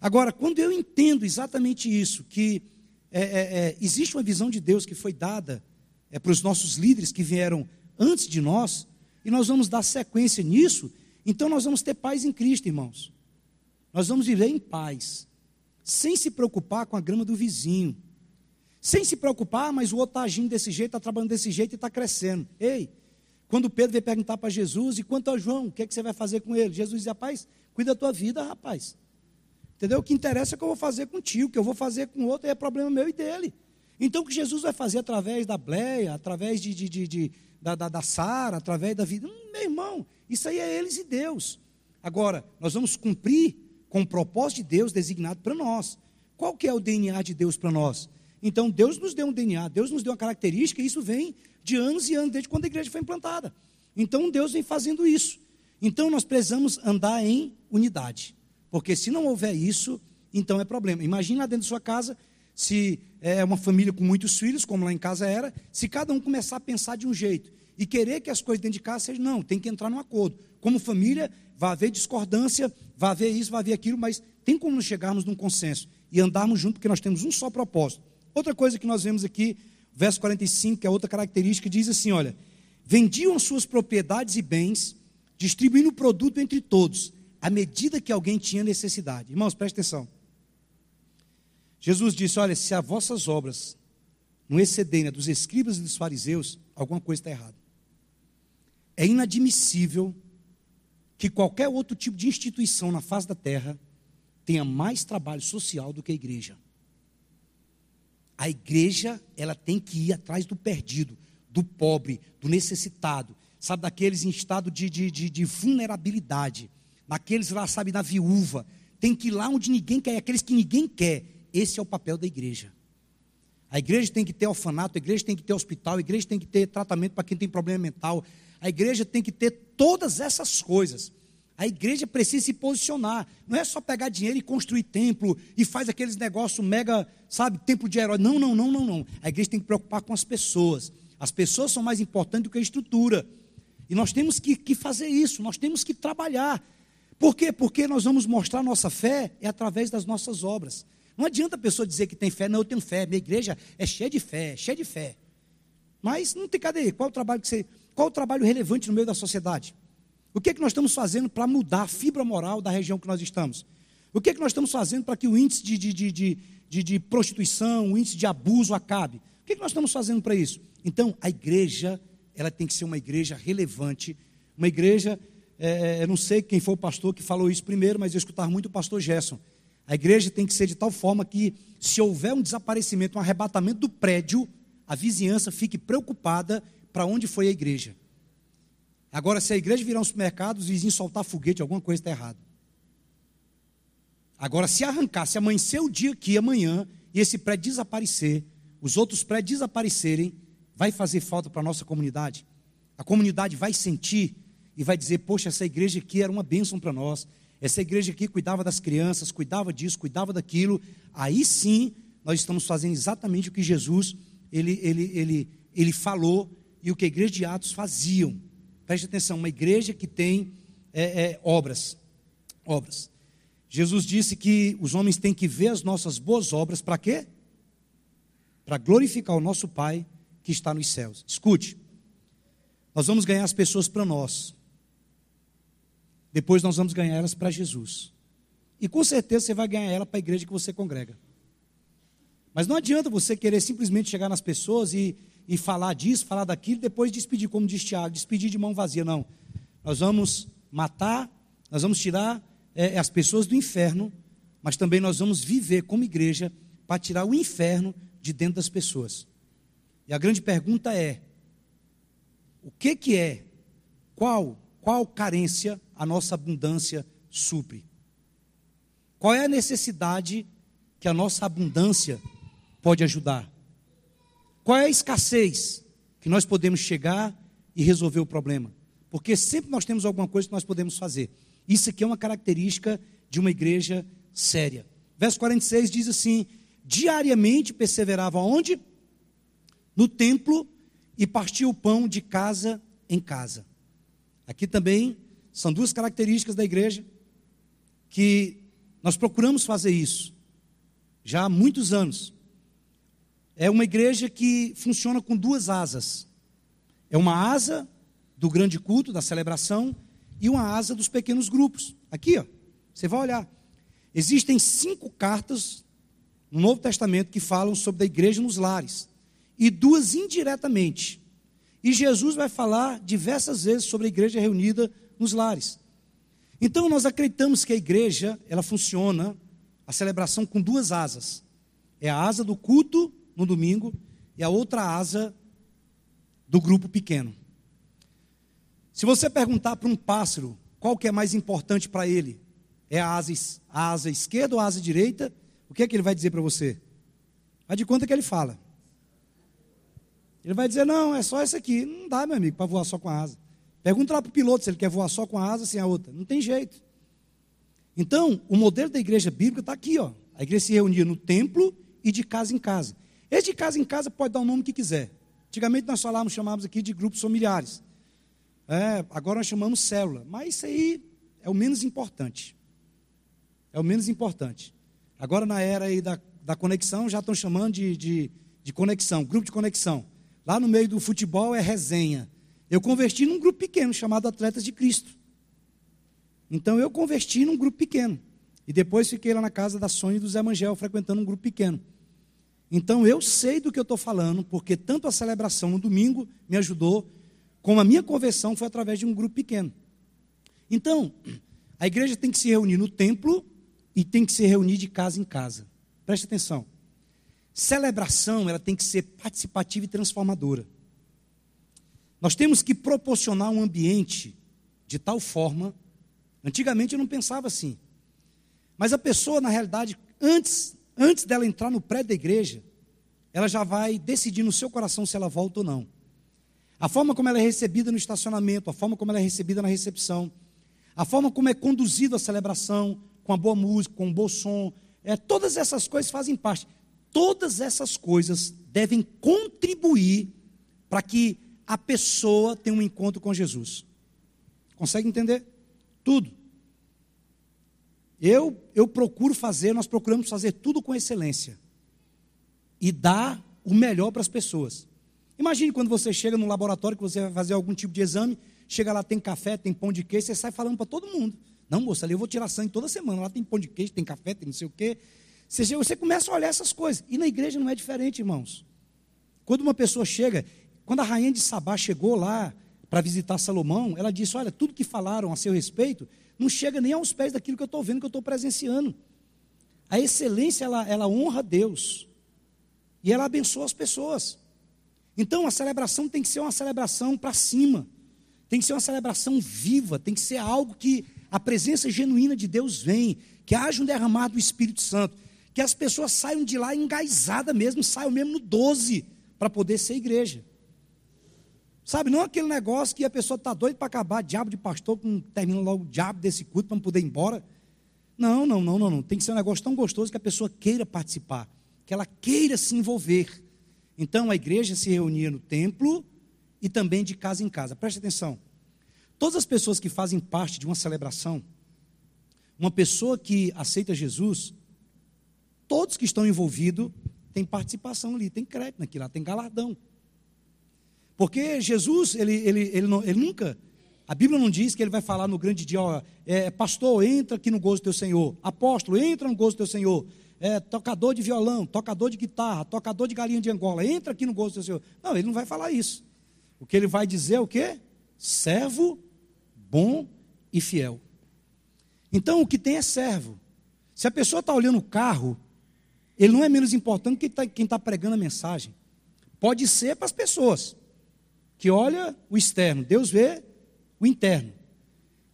Agora, quando eu entendo exatamente isso, que é, é, é, existe uma visão de Deus que foi dada é, para os nossos líderes que vieram antes de nós, e nós vamos dar sequência nisso, então nós vamos ter paz em Cristo, irmãos. Nós vamos viver em paz, sem se preocupar com a grama do vizinho, sem se preocupar, mas o outro está agindo desse jeito, está trabalhando desse jeito e está crescendo. Ei, quando Pedro veio perguntar para Jesus, e quanto a João, o que, é que você vai fazer com ele? Jesus dizia, rapaz, cuida da tua vida, rapaz. Entendeu? O que interessa é o que eu vou fazer contigo, o que eu vou fazer com outro é problema meu e dele. Então, o que Jesus vai fazer através da Bleia, através de, de, de, de da, da, da Sara, através da vida. Hum, meu irmão, isso aí é eles e Deus. Agora, nós vamos cumprir com o propósito de Deus designado para nós. Qual que é o DNA de Deus para nós? Então, Deus nos deu um DNA, Deus nos deu uma característica, e isso vem de anos e anos, desde quando a igreja foi implantada. Então, Deus vem fazendo isso. Então, nós precisamos andar em unidade. Porque se não houver isso, então é problema. Imagina lá dentro da sua casa, se é uma família com muitos filhos, como lá em casa era, se cada um começar a pensar de um jeito e querer que as coisas dentro de casa sejam, não, tem que entrar num acordo. Como família, vai haver discordância, vai haver isso, vai haver aquilo, mas tem como chegarmos num consenso e andarmos juntos, porque nós temos um só propósito. Outra coisa que nós vemos aqui, verso 45, que é outra característica, diz assim: olha, vendiam suas propriedades e bens, distribuindo o produto entre todos, à medida que alguém tinha necessidade. Irmãos, preste atenção. Jesus disse: Olha, se as vossas obras não excederem a dos escribas e dos fariseus, alguma coisa está errada. É inadmissível que qualquer outro tipo de instituição na face da terra tenha mais trabalho social do que a igreja. A igreja, ela tem que ir atrás do perdido, do pobre, do necessitado, sabe, daqueles em estado de, de, de, de vulnerabilidade, naqueles lá, sabe, na viúva. Tem que ir lá onde ninguém quer, aqueles que ninguém quer. Esse é o papel da igreja. A igreja tem que ter orfanato, a igreja tem que ter hospital, a igreja tem que ter tratamento para quem tem problema mental, a igreja tem que ter todas essas coisas. A igreja precisa se posicionar. Não é só pegar dinheiro e construir templo e faz aqueles negócios mega, sabe, templo de herói. Não, não, não, não, não. A igreja tem que preocupar com as pessoas. As pessoas são mais importantes do que a estrutura. E nós temos que, que fazer isso, nós temos que trabalhar. Por quê? Porque nós vamos mostrar nossa fé é através das nossas obras. Não adianta a pessoa dizer que tem fé, não, eu tenho fé, minha igreja é cheia de fé, cheia de fé. Mas não tem cadê? Qual o trabalho que você, qual o trabalho relevante no meio da sociedade? O que é que nós estamos fazendo para mudar a fibra moral da região que nós estamos? O que é que nós estamos fazendo para que o índice de, de, de, de, de prostituição, o índice de abuso acabe? O que é que nós estamos fazendo para isso? Então, a igreja, ela tem que ser uma igreja relevante, uma igreja, é, eu não sei quem foi o pastor que falou isso primeiro, mas eu escutava muito o pastor Gerson. A igreja tem que ser de tal forma que, se houver um desaparecimento, um arrebatamento do prédio, a vizinhança fique preocupada para onde foi a igreja. Agora, se a igreja virar um supermercado, os vizinhos soltar foguete, alguma coisa está errada. Agora, se arrancar, se amanhecer o dia aqui amanhã e esse prédio desaparecer, os outros prédios desaparecerem, vai fazer falta para a nossa comunidade. A comunidade vai sentir e vai dizer: Poxa, essa igreja aqui era uma bênção para nós. Essa igreja aqui cuidava das crianças, cuidava disso, cuidava daquilo. Aí sim, nós estamos fazendo exatamente o que Jesus ele, ele, ele, ele falou e o que a igreja de Atos faziam. Preste atenção, uma igreja que tem é, é, obras. Obras. Jesus disse que os homens têm que ver as nossas boas obras para quê? Para glorificar o nosso Pai que está nos céus. Escute, nós vamos ganhar as pessoas para nós. Depois nós vamos ganhar elas para Jesus. E com certeza você vai ganhar ela para a igreja que você congrega. Mas não adianta você querer simplesmente chegar nas pessoas e, e falar disso, falar daquilo, depois despedir, como diz Tiago, despedir de mão vazia. Não. nós vamos matar, nós vamos tirar é, as pessoas do inferno, mas também nós vamos viver como igreja para tirar o inferno de dentro das pessoas. E a grande pergunta é: o que que é? Qual qual carência a nossa abundância supre? Qual é a necessidade que a nossa abundância pode ajudar? Qual é a escassez que nós podemos chegar e resolver o problema? Porque sempre nós temos alguma coisa que nós podemos fazer. Isso aqui é uma característica de uma igreja séria. Verso 46 diz assim: diariamente perseverava onde? No templo e partia o pão de casa em casa. Aqui também são duas características da igreja que nós procuramos fazer isso já há muitos anos. É uma igreja que funciona com duas asas. É uma asa do grande culto, da celebração, e uma asa dos pequenos grupos. Aqui, ó, você vai olhar. Existem cinco cartas no Novo Testamento que falam sobre a igreja nos lares, e duas indiretamente. E Jesus vai falar diversas vezes sobre a igreja reunida nos lares. Então nós acreditamos que a igreja, ela funciona a celebração com duas asas. É a asa do culto no domingo e a outra asa do grupo pequeno. Se você perguntar para um pássaro qual que é mais importante para ele, é a asa, a asa esquerda ou a asa direita, o que é que ele vai dizer para você? Vai de conta que ele fala. Ele vai dizer, não, é só essa aqui. Não dá, meu amigo, para voar só com a asa. Pergunta lá para o piloto se ele quer voar só com a asa sem a outra. Não tem jeito. Então, o modelo da igreja bíblica está aqui, ó. A igreja se reunia no templo e de casa em casa. Esse de casa em casa pode dar o nome que quiser. Antigamente nós falávamos, chamávamos aqui de grupos familiares. É, agora nós chamamos célula. Mas isso aí é o menos importante. É o menos importante. Agora na era aí da, da conexão, já estão chamando de, de, de conexão, grupo de conexão. Lá no meio do futebol é resenha. Eu converti num grupo pequeno chamado Atletas de Cristo. Então eu converti num grupo pequeno. E depois fiquei lá na casa da Sônia e do Zé Mangel, frequentando um grupo pequeno. Então eu sei do que eu estou falando, porque tanto a celebração no domingo me ajudou, como a minha conversão foi através de um grupo pequeno. Então, a igreja tem que se reunir no templo e tem que se reunir de casa em casa. Preste atenção. Celebração, ela tem que ser participativa e transformadora. Nós temos que proporcionar um ambiente de tal forma. Antigamente eu não pensava assim. Mas a pessoa, na realidade, antes, antes dela entrar no prédio da igreja, ela já vai decidir no seu coração se ela volta ou não. A forma como ela é recebida no estacionamento, a forma como ela é recebida na recepção, a forma como é conduzida a celebração, com a boa música, com um bom som, é, todas essas coisas fazem parte. Todas essas coisas devem contribuir para que a pessoa tem um encontro com Jesus. Consegue entender? Tudo. Eu, eu procuro fazer, nós procuramos fazer tudo com excelência. E dar o melhor para as pessoas. Imagine quando você chega no laboratório que você vai fazer algum tipo de exame, chega lá, tem café, tem pão de queijo, você sai falando para todo mundo. Não, moça, ali eu vou tirar sangue toda semana. Lá tem pão de queijo, tem café, tem não sei o quê. Você, você começa a olhar essas coisas. E na igreja não é diferente, irmãos. Quando uma pessoa chega, quando a rainha de Sabá chegou lá para visitar Salomão, ela disse: Olha, tudo que falaram a seu respeito não chega nem aos pés daquilo que eu estou vendo, que eu estou presenciando. A excelência, ela, ela honra Deus. E ela abençoa as pessoas. Então, a celebração tem que ser uma celebração para cima. Tem que ser uma celebração viva. Tem que ser algo que a presença genuína de Deus vem. Que haja um derramado do Espírito Santo. Que as pessoas saiam de lá engaizadas mesmo, saiam mesmo no 12 para poder ser igreja. Sabe, não aquele negócio que a pessoa está doida para acabar, diabo de pastor, termina logo o diabo desse culto para poder ir embora. Não, não, não, não, não. Tem que ser um negócio tão gostoso que a pessoa queira participar, que ela queira se envolver. Então a igreja se reunia no templo e também de casa em casa. Preste atenção. Todas as pessoas que fazem parte de uma celebração, uma pessoa que aceita Jesus, todos que estão envolvidos têm participação ali, tem crédito naquilo lá, tem galardão. Porque Jesus, ele, ele, ele, não, ele nunca, a Bíblia não diz que ele vai falar no grande dia, ó, é, pastor, entra aqui no gozo do teu Senhor. Apóstolo, entra no gozo do teu Senhor. É, tocador de violão, tocador de guitarra, tocador de galinha de Angola, entra aqui no gozo do teu Senhor. Não, ele não vai falar isso. O que ele vai dizer é o quê? Servo bom e fiel. Então, o que tem é servo. Se a pessoa está olhando o carro, ele não é menos importante que tá, quem está pregando a mensagem. Pode ser para as pessoas que olha o externo, Deus vê o interno.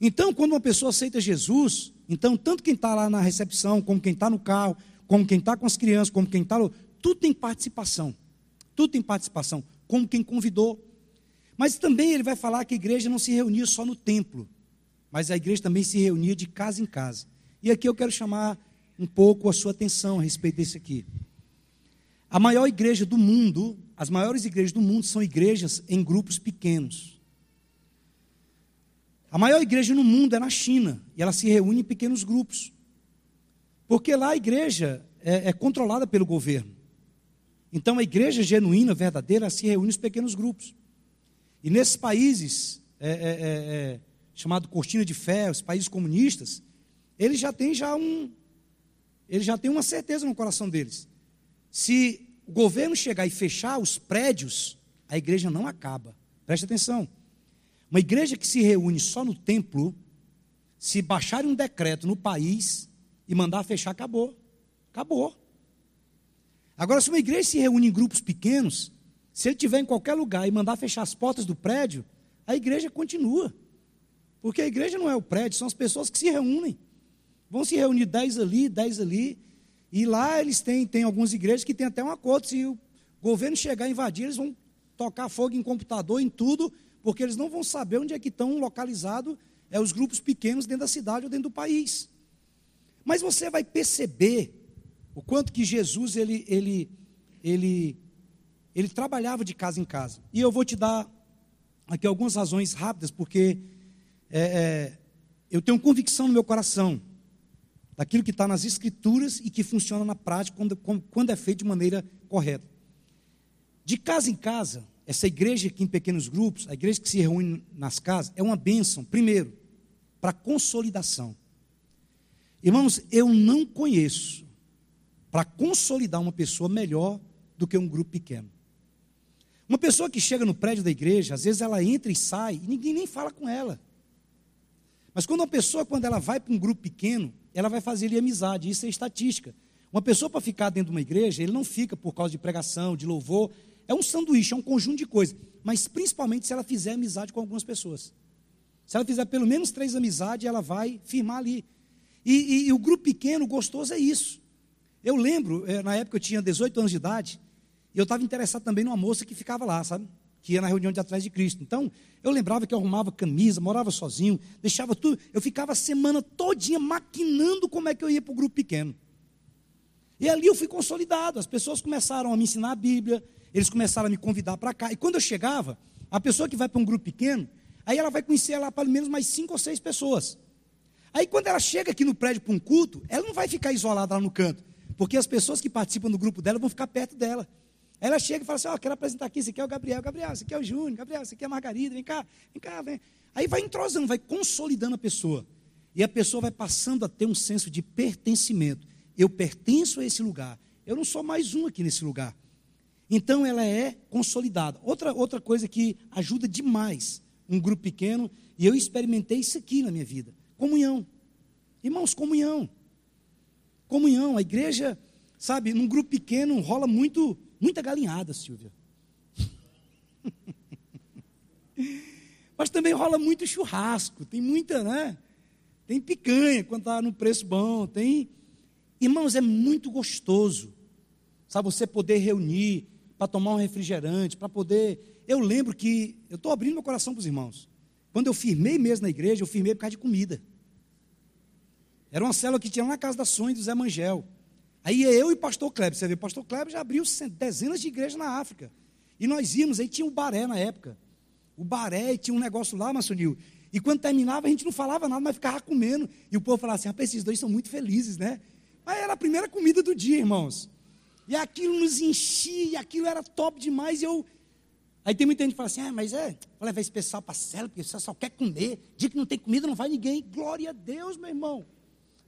Então, quando uma pessoa aceita Jesus, então tanto quem está lá na recepção, como quem está no carro, como quem está com as crianças, como quem está, tudo tem participação. Tudo tem participação, como quem convidou. Mas também ele vai falar que a igreja não se reunia só no templo, mas a igreja também se reunia de casa em casa. E aqui eu quero chamar um pouco a sua atenção a respeito desse aqui. A maior igreja do mundo, as maiores igrejas do mundo são igrejas em grupos pequenos. A maior igreja no mundo é na China, e ela se reúne em pequenos grupos. Porque lá a igreja é, é controlada pelo governo. Então a igreja genuína, verdadeira, se reúne em pequenos grupos. E nesses países, é, é, é, é chamado cortina de fé, os países comunistas, eles já têm já um, eles já têm uma certeza no coração deles. Se o governo chegar e fechar os prédios, a igreja não acaba. Preste atenção. Uma igreja que se reúne só no templo, se baixarem um decreto no país e mandar fechar, acabou. Acabou. Agora, se uma igreja se reúne em grupos pequenos, se ele estiver em qualquer lugar e mandar fechar as portas do prédio, a igreja continua. Porque a igreja não é o prédio, são as pessoas que se reúnem. Vão se reunir dez ali, dez ali. E lá eles têm, tem algumas igrejas que têm até um acordo. Se o governo chegar a invadir, eles vão tocar fogo em computador, em tudo, porque eles não vão saber onde é que estão localizados é, os grupos pequenos dentro da cidade ou dentro do país. Mas você vai perceber o quanto que Jesus ele, ele, ele, ele trabalhava de casa em casa. E eu vou te dar aqui algumas razões rápidas, porque é, é, eu tenho convicção no meu coração daquilo que está nas escrituras e que funciona na prática quando, quando é feito de maneira correta. De casa em casa, essa igreja aqui em pequenos grupos, a igreja que se reúne nas casas, é uma bênção, primeiro, para consolidação. Irmãos, eu não conheço para consolidar uma pessoa melhor do que um grupo pequeno. Uma pessoa que chega no prédio da igreja, às vezes ela entra e sai e ninguém nem fala com ela. Mas quando uma pessoa, quando ela vai para um grupo pequeno, ela vai fazer ali amizade, isso é estatística. Uma pessoa para ficar dentro de uma igreja, ele não fica por causa de pregação, de louvor, é um sanduíche, é um conjunto de coisas, mas principalmente se ela fizer amizade com algumas pessoas. Se ela fizer pelo menos três amizades, ela vai firmar ali. E, e, e o grupo pequeno, gostoso é isso. Eu lembro, eh, na época eu tinha 18 anos de idade, e eu estava interessado também numa moça que ficava lá, sabe? Que ia na reunião de atrás de Cristo. Então, eu lembrava que eu arrumava camisa, morava sozinho, deixava tudo. Eu ficava a semana todinha maquinando como é que eu ia para o grupo pequeno. E ali eu fui consolidado. As pessoas começaram a me ensinar a Bíblia, eles começaram a me convidar para cá. E quando eu chegava, a pessoa que vai para um grupo pequeno, aí ela vai conhecer lá pelo menos mais cinco ou seis pessoas. Aí quando ela chega aqui no prédio para um culto, ela não vai ficar isolada lá no canto, porque as pessoas que participam do grupo dela vão ficar perto dela. Ela chega e fala assim: Ó, oh, quero apresentar aqui, esse aqui é o Gabriel, Gabriel, esse aqui é o Júnior, Gabriel, esse aqui é a Margarida, vem cá, vem cá, vem. Aí vai entrosando, vai consolidando a pessoa. E a pessoa vai passando a ter um senso de pertencimento. Eu pertenço a esse lugar. Eu não sou mais um aqui nesse lugar. Então ela é consolidada. Outra, outra coisa que ajuda demais um grupo pequeno, e eu experimentei isso aqui na minha vida: comunhão. Irmãos, comunhão. Comunhão. A igreja, sabe, num grupo pequeno rola muito Muita galinhada, Silvia. Mas também rola muito churrasco, tem muita, né? Tem picanha quando está no preço bom, tem. Irmãos, é muito gostoso, sabe? Você poder reunir para tomar um refrigerante, para poder. Eu lembro que, eu estou abrindo meu coração para os irmãos. Quando eu firmei mesmo na igreja, eu firmei por causa de comida. Era uma célula que tinha lá na casa da Sonha do Zé Mangel. Aí eu e o pastor Kleber, você vê, o pastor Kleber já abriu dezenas de igrejas na África. E nós íamos, aí tinha o Baré na época. O Baré, tinha um negócio lá, Maçonil. E quando terminava, a gente não falava nada, mas ficava comendo. E o povo falava assim: rapaz, esses dois são muito felizes, né? Mas era a primeira comida do dia, irmãos. E aquilo nos enchia, e aquilo era top demais. E eu. Aí tem muita gente que fala assim: ah, mas é, vou levar esse pessoal para a cela, porque você só quer comer. Dia que não tem comida, não vai ninguém. Glória a Deus, meu irmão.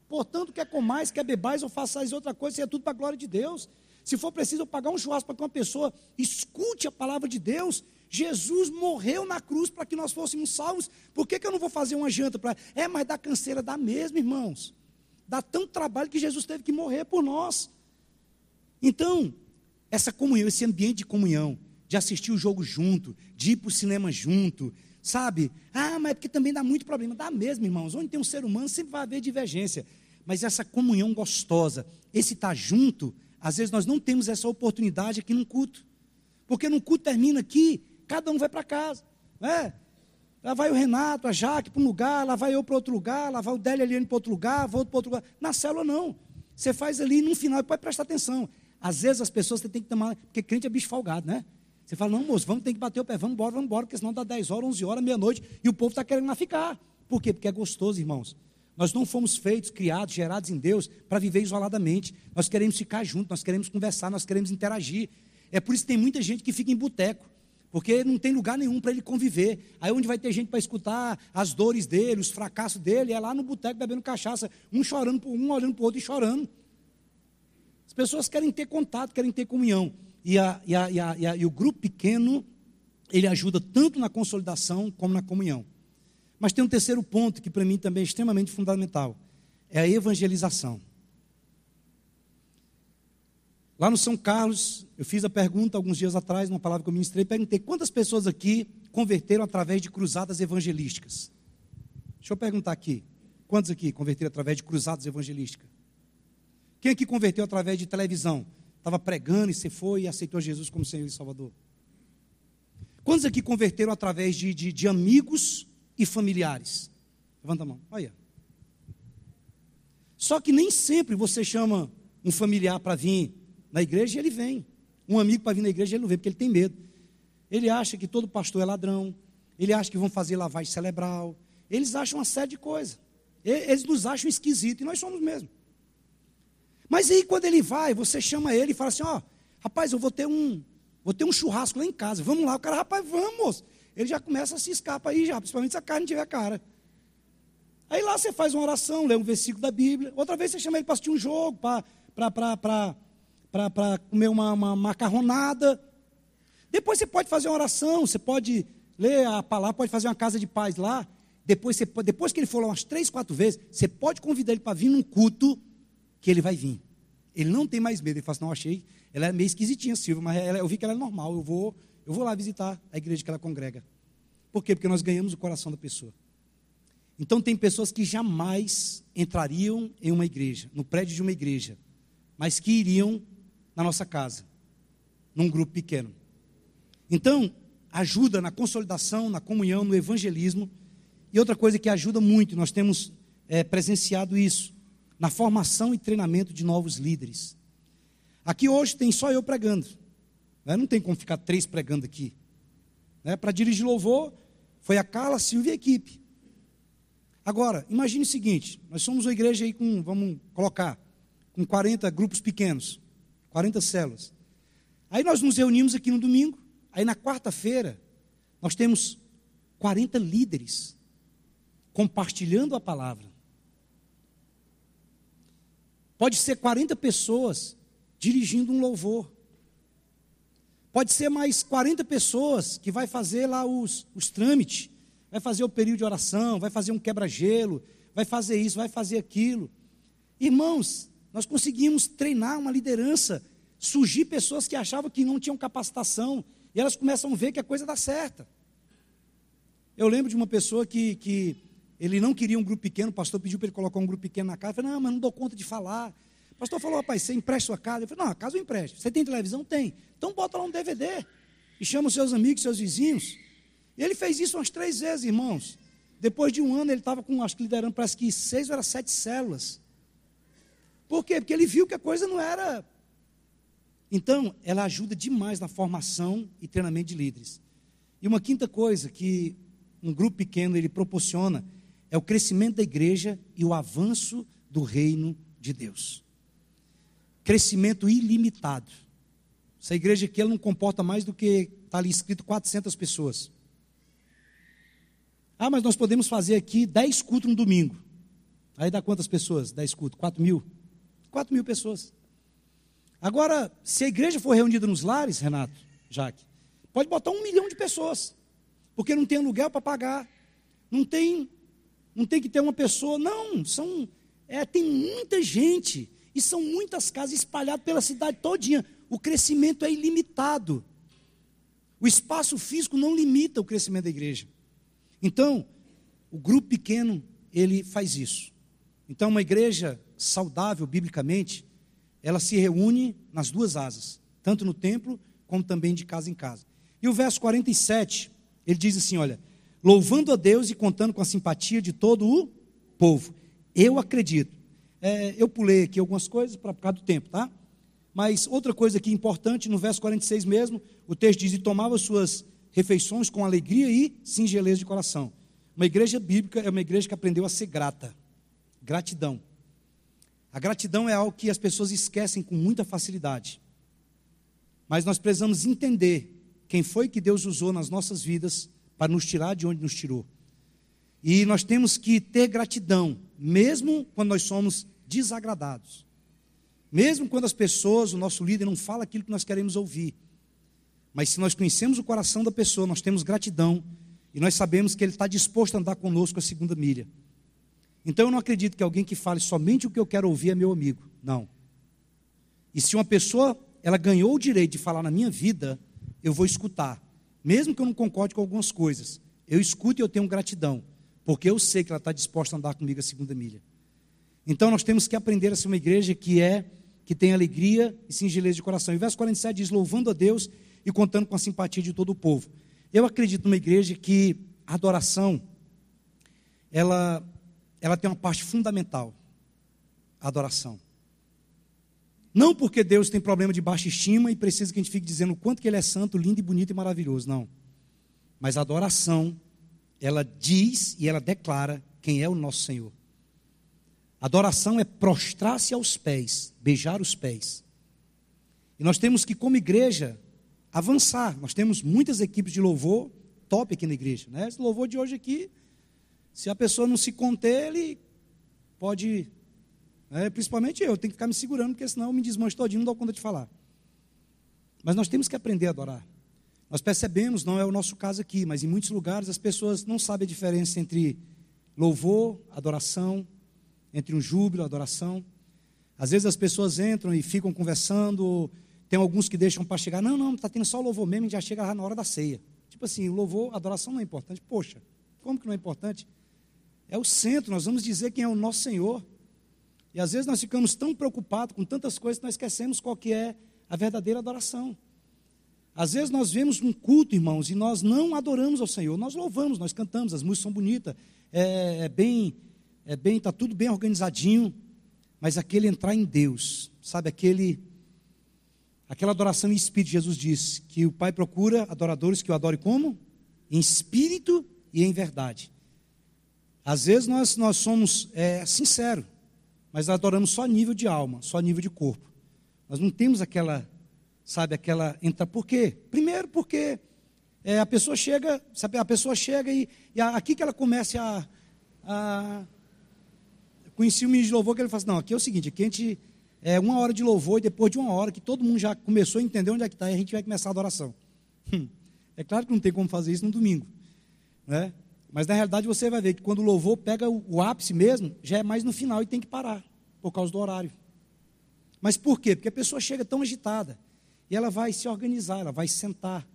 Portanto, quer comais, quer bebais ou façais outra coisa, isso é tudo para a glória de Deus. Se for preciso eu pagar um churrasco para que uma pessoa escute a palavra de Deus, Jesus morreu na cruz para que nós fôssemos salvos. Por que, que eu não vou fazer uma janta para. É, mas dá canseira, dá mesmo, irmãos. Dá tanto trabalho que Jesus teve que morrer por nós. Então, essa comunhão, esse ambiente de comunhão, de assistir o jogo junto, de ir para o cinema junto, sabe? Ah, mas é porque também dá muito problema. Dá mesmo, irmãos. Onde tem um ser humano sempre vai haver divergência. Mas essa comunhão gostosa, esse estar tá junto, às vezes nós não temos essa oportunidade aqui no culto. Porque no culto termina aqui, cada um vai para casa. Né? Lá vai o Renato, a Jaque para um lugar, lá vai eu para outro lugar, lá vai o Délio Eliane para outro lugar, vou para outro lugar. Na célula não. Você faz ali no final, pode prestar atenção. Às vezes as pessoas tem que tomar, porque crente é bicho folgado, né? Você fala, não, moço, vamos ter que bater o pé, vamos embora, vamos embora, porque senão dá 10 horas, 11 horas, meia-noite, e o povo está querendo lá ficar. Por quê? Porque é gostoso, irmãos. Nós não fomos feitos, criados, gerados em Deus para viver isoladamente. Nós queremos ficar juntos, nós queremos conversar, nós queremos interagir. É por isso que tem muita gente que fica em boteco, porque não tem lugar nenhum para ele conviver. Aí onde vai ter gente para escutar as dores dele, os fracassos dele, é lá no boteco bebendo cachaça, um chorando por um, olhando para o outro e chorando. As pessoas querem ter contato, querem ter comunhão. E, a, e, a, e, a, e o grupo pequeno, ele ajuda tanto na consolidação como na comunhão. Mas tem um terceiro ponto que para mim também é extremamente fundamental: é a evangelização. Lá no São Carlos, eu fiz a pergunta alguns dias atrás, numa palavra que eu ministrei, perguntei quantas pessoas aqui converteram através de cruzadas evangelísticas. Deixa eu perguntar aqui. Quantos aqui converteram através de cruzadas evangelísticas? Quem aqui converteu através de televisão? Estava pregando e você foi e aceitou Jesus como Senhor e Salvador? Quantos aqui converteram através de, de, de amigos e familiares. Levanta a mão. Olha. Só que nem sempre você chama um familiar para vir na igreja e ele vem. Um amigo para vir na igreja ele não vem porque ele tem medo. Ele acha que todo pastor é ladrão. Ele acha que vão fazer lavagem cerebral. Eles acham uma série de coisas. Eles nos acham esquisitos e nós somos mesmo. Mas aí quando ele vai, você chama ele e fala assim: ó, rapaz, eu vou ter um, vou ter um churrasco lá em casa. Vamos lá, o cara, rapaz, vamos ele já começa a se escapa aí já, principalmente se a carne tiver cara. Aí lá você faz uma oração, lê um versículo da Bíblia. Outra vez você chama ele para assistir um jogo, para comer uma, uma macarronada. Depois você pode fazer uma oração, você pode ler a palavra, pode fazer uma casa de paz lá. Depois, você, depois que ele for lá umas três, quatro vezes, você pode convidar ele para vir num culto, que ele vai vir. Ele não tem mais medo. Ele fala assim, não, achei, ela é meio esquisitinha, Silvia, mas ela, eu vi que ela é normal, eu vou, eu vou lá visitar a igreja que ela congrega. Por quê? Porque nós ganhamos o coração da pessoa. Então, tem pessoas que jamais entrariam em uma igreja, no prédio de uma igreja, mas que iriam na nossa casa, num grupo pequeno. Então, ajuda na consolidação, na comunhão, no evangelismo. E outra coisa que ajuda muito, nós temos é, presenciado isso, na formação e treinamento de novos líderes. Aqui hoje tem só eu pregando. Né? Não tem como ficar três pregando aqui. Né? Para dirigir louvor, foi a Carla, a Silvia e a equipe. Agora, imagine o seguinte: nós somos uma igreja aí com, vamos colocar, com 40 grupos pequenos, 40 células. Aí nós nos reunimos aqui no domingo, aí na quarta-feira, nós temos 40 líderes compartilhando a palavra. Pode ser 40 pessoas dirigindo um louvor. Pode ser mais 40 pessoas que vai fazer lá os, os trâmites, vai fazer o período de oração, vai fazer um quebra-gelo, vai fazer isso, vai fazer aquilo. Irmãos, nós conseguimos treinar uma liderança, surgir pessoas que achavam que não tinham capacitação, e elas começam a ver que a coisa dá certa. Eu lembro de uma pessoa que, que ele não queria um grupo pequeno, o pastor pediu para ele colocar um grupo pequeno na casa, eu falei, não, mas não dou conta de falar. O pastor falou, rapaz, você empresta sua casa? Eu falei, não, a casa eu empresto. Você tem televisão? Tem. Então bota lá um DVD. E chama os seus amigos, seus vizinhos. E ele fez isso umas três vezes, irmãos. Depois de um ano, ele estava com, acho que liderando, parece que seis ou era sete células. Por quê? Porque ele viu que a coisa não era. Então, ela ajuda demais na formação e treinamento de líderes. E uma quinta coisa que um grupo pequeno ele proporciona é o crescimento da igreja e o avanço do reino de Deus crescimento ilimitado. Essa igreja aqui ela não comporta mais do que está ali escrito 400 pessoas. Ah, mas nós podemos fazer aqui 10 cultos no domingo. Aí dá quantas pessoas? 10 cultos? 4 mil? 4 mil pessoas. Agora, se a igreja for reunida nos lares, Renato, Jaque, Pode botar um milhão de pessoas, porque não tem aluguel para pagar, não tem, não tem que ter uma pessoa, não, são, é, tem muita gente, e são muitas casas espalhadas pela cidade todinha. O crescimento é ilimitado. O espaço físico não limita o crescimento da igreja. Então, o grupo pequeno, ele faz isso. Então, uma igreja saudável, biblicamente, ela se reúne nas duas asas, tanto no templo, como também de casa em casa. E o verso 47, ele diz assim: olha, louvando a Deus e contando com a simpatia de todo o povo. Eu acredito. É, eu pulei aqui algumas coisas para por causa do tempo, tá? Mas outra coisa aqui importante, no verso 46 mesmo, o texto diz: E tomava suas refeições com alegria e singeleza de coração. Uma igreja bíblica é uma igreja que aprendeu a ser grata. Gratidão. A gratidão é algo que as pessoas esquecem com muita facilidade. Mas nós precisamos entender quem foi que Deus usou nas nossas vidas para nos tirar de onde nos tirou. E nós temos que ter gratidão, mesmo quando nós somos desagradados. Mesmo quando as pessoas, o nosso líder, não fala aquilo que nós queremos ouvir. Mas se nós conhecemos o coração da pessoa, nós temos gratidão e nós sabemos que ele está disposto a andar conosco a segunda milha. Então eu não acredito que alguém que fale somente o que eu quero ouvir é meu amigo. Não. E se uma pessoa, ela ganhou o direito de falar na minha vida, eu vou escutar. Mesmo que eu não concorde com algumas coisas. Eu escuto e eu tenho gratidão. Porque eu sei que ela está disposta a andar comigo a segunda milha. Então nós temos que aprender a ser uma igreja que é, que tem alegria e singeleza de coração. E o verso 47 diz: louvando a Deus e contando com a simpatia de todo o povo. Eu acredito numa igreja que a adoração, ela ela tem uma parte fundamental: a adoração. Não porque Deus tem problema de baixa estima e precisa que a gente fique dizendo o quanto que Ele é santo, lindo e bonito e maravilhoso. Não. Mas a adoração, ela diz e ela declara quem é o nosso Senhor. Adoração é prostrar-se aos pés, beijar os pés. E nós temos que, como igreja, avançar. Nós temos muitas equipes de louvor top aqui na igreja. Né? Esse louvor de hoje aqui se a pessoa não se conter, ele pode. Né, principalmente eu, tenho que ficar me segurando, porque senão eu me desmancho todinho, não dou conta de falar. Mas nós temos que aprender a adorar. Nós percebemos, não é o nosso caso aqui, mas em muitos lugares as pessoas não sabem a diferença entre louvor, adoração, entre um júbilo, adoração. Às vezes as pessoas entram e ficam conversando, tem alguns que deixam para chegar, não, não, está tendo só louvor mesmo, e já chega na hora da ceia. Tipo assim, louvor, adoração não é importante. Poxa, como que não é importante? É o centro, nós vamos dizer quem é o nosso Senhor. E às vezes nós ficamos tão preocupados com tantas coisas que nós esquecemos qual que é a verdadeira adoração. Às vezes nós vemos um culto, irmãos, e nós não adoramos ao Senhor. Nós louvamos, nós cantamos, as músicas são bonitas, é, é bem, é bem, está tudo bem organizadinho, mas aquele entrar em Deus, sabe, aquele, aquela adoração em espírito, Jesus disse que o Pai procura adoradores que o adorem como? Em espírito e em verdade. Às vezes nós, nós somos é, sinceros, mas adoramos só nível de alma, só nível de corpo. Nós não temos aquela, sabe, aquela. Entra, por quê? Primeiro porque é, a pessoa chega, sabe, a pessoa chega e, e aqui que ela começa a. a conheci o ministro de louvor que ele fala assim, não, aqui é o seguinte, aqui a gente é uma hora de louvor e depois de uma hora que todo mundo já começou a entender onde é que está, e a gente vai começar a adoração. Hum, é claro que não tem como fazer isso no domingo. Né? Mas na realidade você vai ver que quando o louvor pega o, ápice mesmo, já é mais no final e tem que parar, por causa do horário. Mas por quê? Porque a pessoa chega tão agitada e ela vai se organizar, ela vai sentar.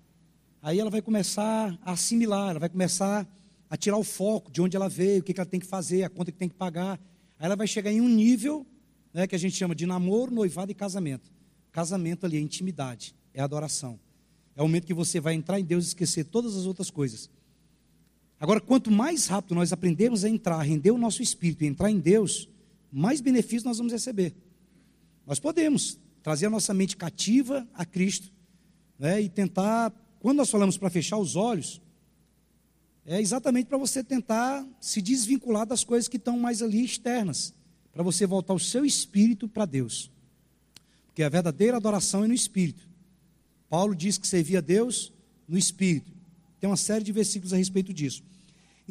Aí ela vai começar a assimilar, ela vai começar a tirar o foco de onde ela veio, o que, que ela tem que fazer, a conta que tem que pagar. Aí ela vai chegar em um nível né, que a gente chama de namoro, noivado e casamento. Casamento ali é intimidade, é adoração. É o momento que você vai entrar em Deus e esquecer todas as outras coisas. Agora, quanto mais rápido nós aprendemos a entrar, render o nosso espírito e entrar em Deus, mais benefícios nós vamos receber. Nós podemos trazer a nossa mente cativa a Cristo né, e tentar, quando nós falamos para fechar os olhos, é exatamente para você tentar se desvincular das coisas que estão mais ali externas, para você voltar o seu espírito para Deus. Porque a verdadeira adoração é no espírito. Paulo diz que servia a Deus no espírito. Tem uma série de versículos a respeito disso.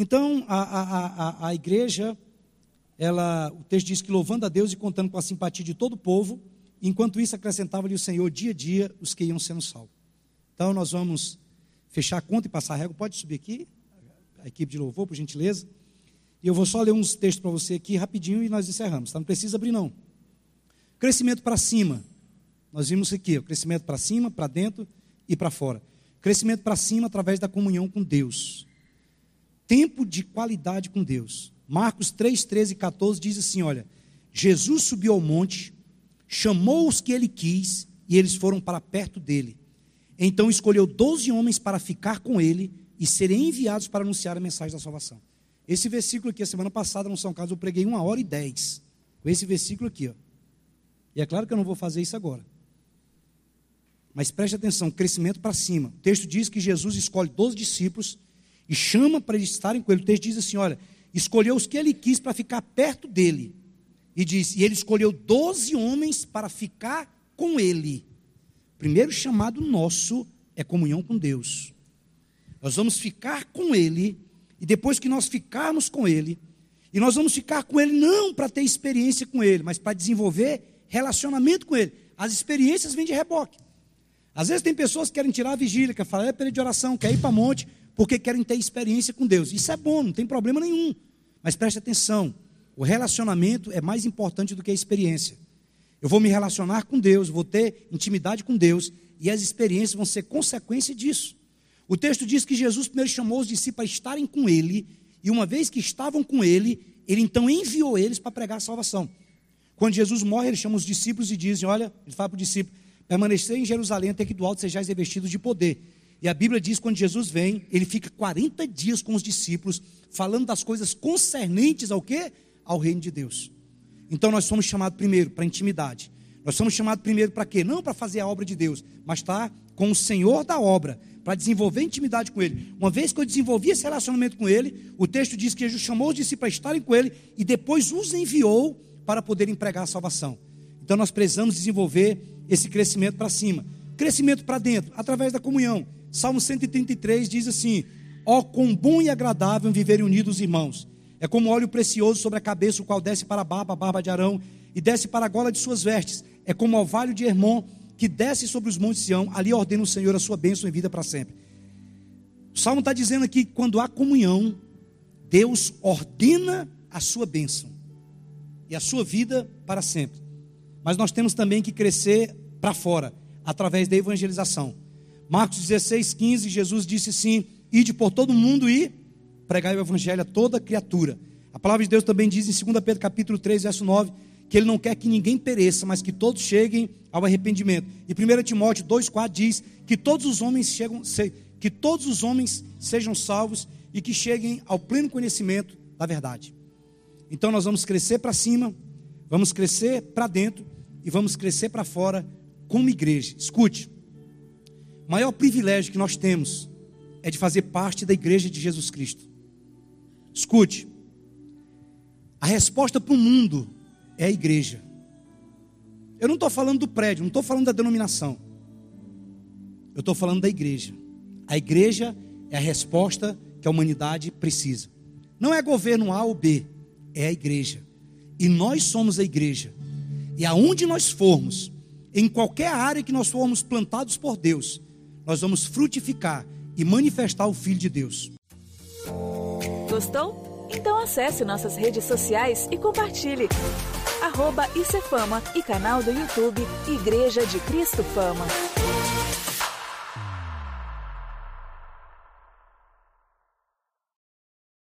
Então, a, a, a, a igreja, ela, o texto diz que louvando a Deus e contando com a simpatia de todo o povo, enquanto isso acrescentava-lhe o Senhor dia a dia os que iam sendo salvos. Então, nós vamos fechar a conta e passar a régua, pode subir aqui, a equipe de louvor, por gentileza. E eu vou só ler uns textos para você aqui rapidinho e nós encerramos, tá? Não precisa abrir, não. Crescimento para cima. Nós vimos aqui, o crescimento para cima, para dentro e para fora. Crescimento para cima através da comunhão com Deus. Tempo de qualidade com Deus. Marcos 3, 13 e 14 diz assim: olha, Jesus subiu ao monte, chamou os que ele quis e eles foram para perto dele. Então escolheu doze homens para ficar com ele e serem enviados para anunciar a mensagem da salvação. Esse versículo aqui, a semana passada, no São Carlos, eu preguei uma hora e dez. Com esse versículo aqui, ó. E é claro que eu não vou fazer isso agora. Mas preste atenção, crescimento para cima. O texto diz que Jesus escolhe 12 discípulos e chama para eles estarem com ele. O texto diz assim: olha, escolheu os que ele quis para ficar perto dele. E diz: e ele escolheu 12 homens para ficar com ele. Primeiro chamado nosso é comunhão com Deus. Nós vamos ficar com ele, e depois que nós ficarmos com ele, e nós vamos ficar com ele não para ter experiência com ele, mas para desenvolver relacionamento com ele. As experiências vêm de reboque. Às vezes tem pessoas que querem tirar a vigília, quer falar é período de oração, quer ir para monte, porque querem ter experiência com Deus. Isso é bom, não tem problema nenhum. Mas preste atenção, o relacionamento é mais importante do que a experiência. Eu vou me relacionar com Deus, vou ter intimidade com Deus, e as experiências vão ser consequência disso. O texto diz que Jesus primeiro chamou os discípulos para estarem com ele, e uma vez que estavam com ele, ele então enviou eles para pregar a salvação. Quando Jesus morre, ele chama os discípulos e diz: Olha, ele fala para o discípulo: permanecer em Jerusalém até que do alto sejais revestidos de poder. E a Bíblia diz que quando Jesus vem, ele fica 40 dias com os discípulos, falando das coisas concernentes ao quê? Ao reino de Deus. Então nós somos chamados primeiro para intimidade. Nós somos chamados primeiro para quê? Não para fazer a obra de Deus, mas estar com o Senhor da obra, para desenvolver intimidade com Ele. Uma vez que eu desenvolvi esse relacionamento com Ele, o texto diz que Jesus chamou os discípulos para estarem com Ele e depois os enviou para poderem pregar a salvação. Então nós precisamos desenvolver esse crescimento para cima. Crescimento para dentro, através da comunhão. Salmo 133 diz assim: Ó, oh, quão bom e agradável viverem unidos os irmãos. É como óleo precioso sobre a cabeça, o qual desce para a barba, a barba de Arão, e desce para a gola de suas vestes. É como o orvalho de Hermon, que desce sobre os montes de Sião. Ali ordena o Senhor a sua bênção e vida para sempre. O Salmo está dizendo aqui que quando há comunhão, Deus ordena a sua bênção e a sua vida para sempre. Mas nós temos também que crescer para fora, através da evangelização. Marcos 16, 15, Jesus disse sim: ide por todo mundo e pregai o evangelho a toda criatura. A palavra de Deus também diz em 2 Pedro capítulo 3, verso 9, que ele não quer que ninguém pereça, mas que todos cheguem ao arrependimento. E 1 Timóteo 2,4 diz que todos os homens chegam, que todos os homens sejam salvos e que cheguem ao pleno conhecimento da verdade. Então nós vamos crescer para cima, vamos crescer para dentro e vamos crescer para fora como igreja. Escute, o maior privilégio que nós temos é de fazer parte da igreja de Jesus Cristo. Escute, a resposta para o mundo é a igreja. Eu não estou falando do prédio, não estou falando da denominação. Eu estou falando da igreja. A igreja é a resposta que a humanidade precisa. Não é governo A ou B, é a igreja. E nós somos a igreja. E aonde nós formos, em qualquer área que nós formos plantados por Deus, nós vamos frutificar e manifestar o Filho de Deus. Gostou? Então acesse nossas redes sociais e compartilhe. Arroba Fama e canal do YouTube Igreja de Cristo Fama.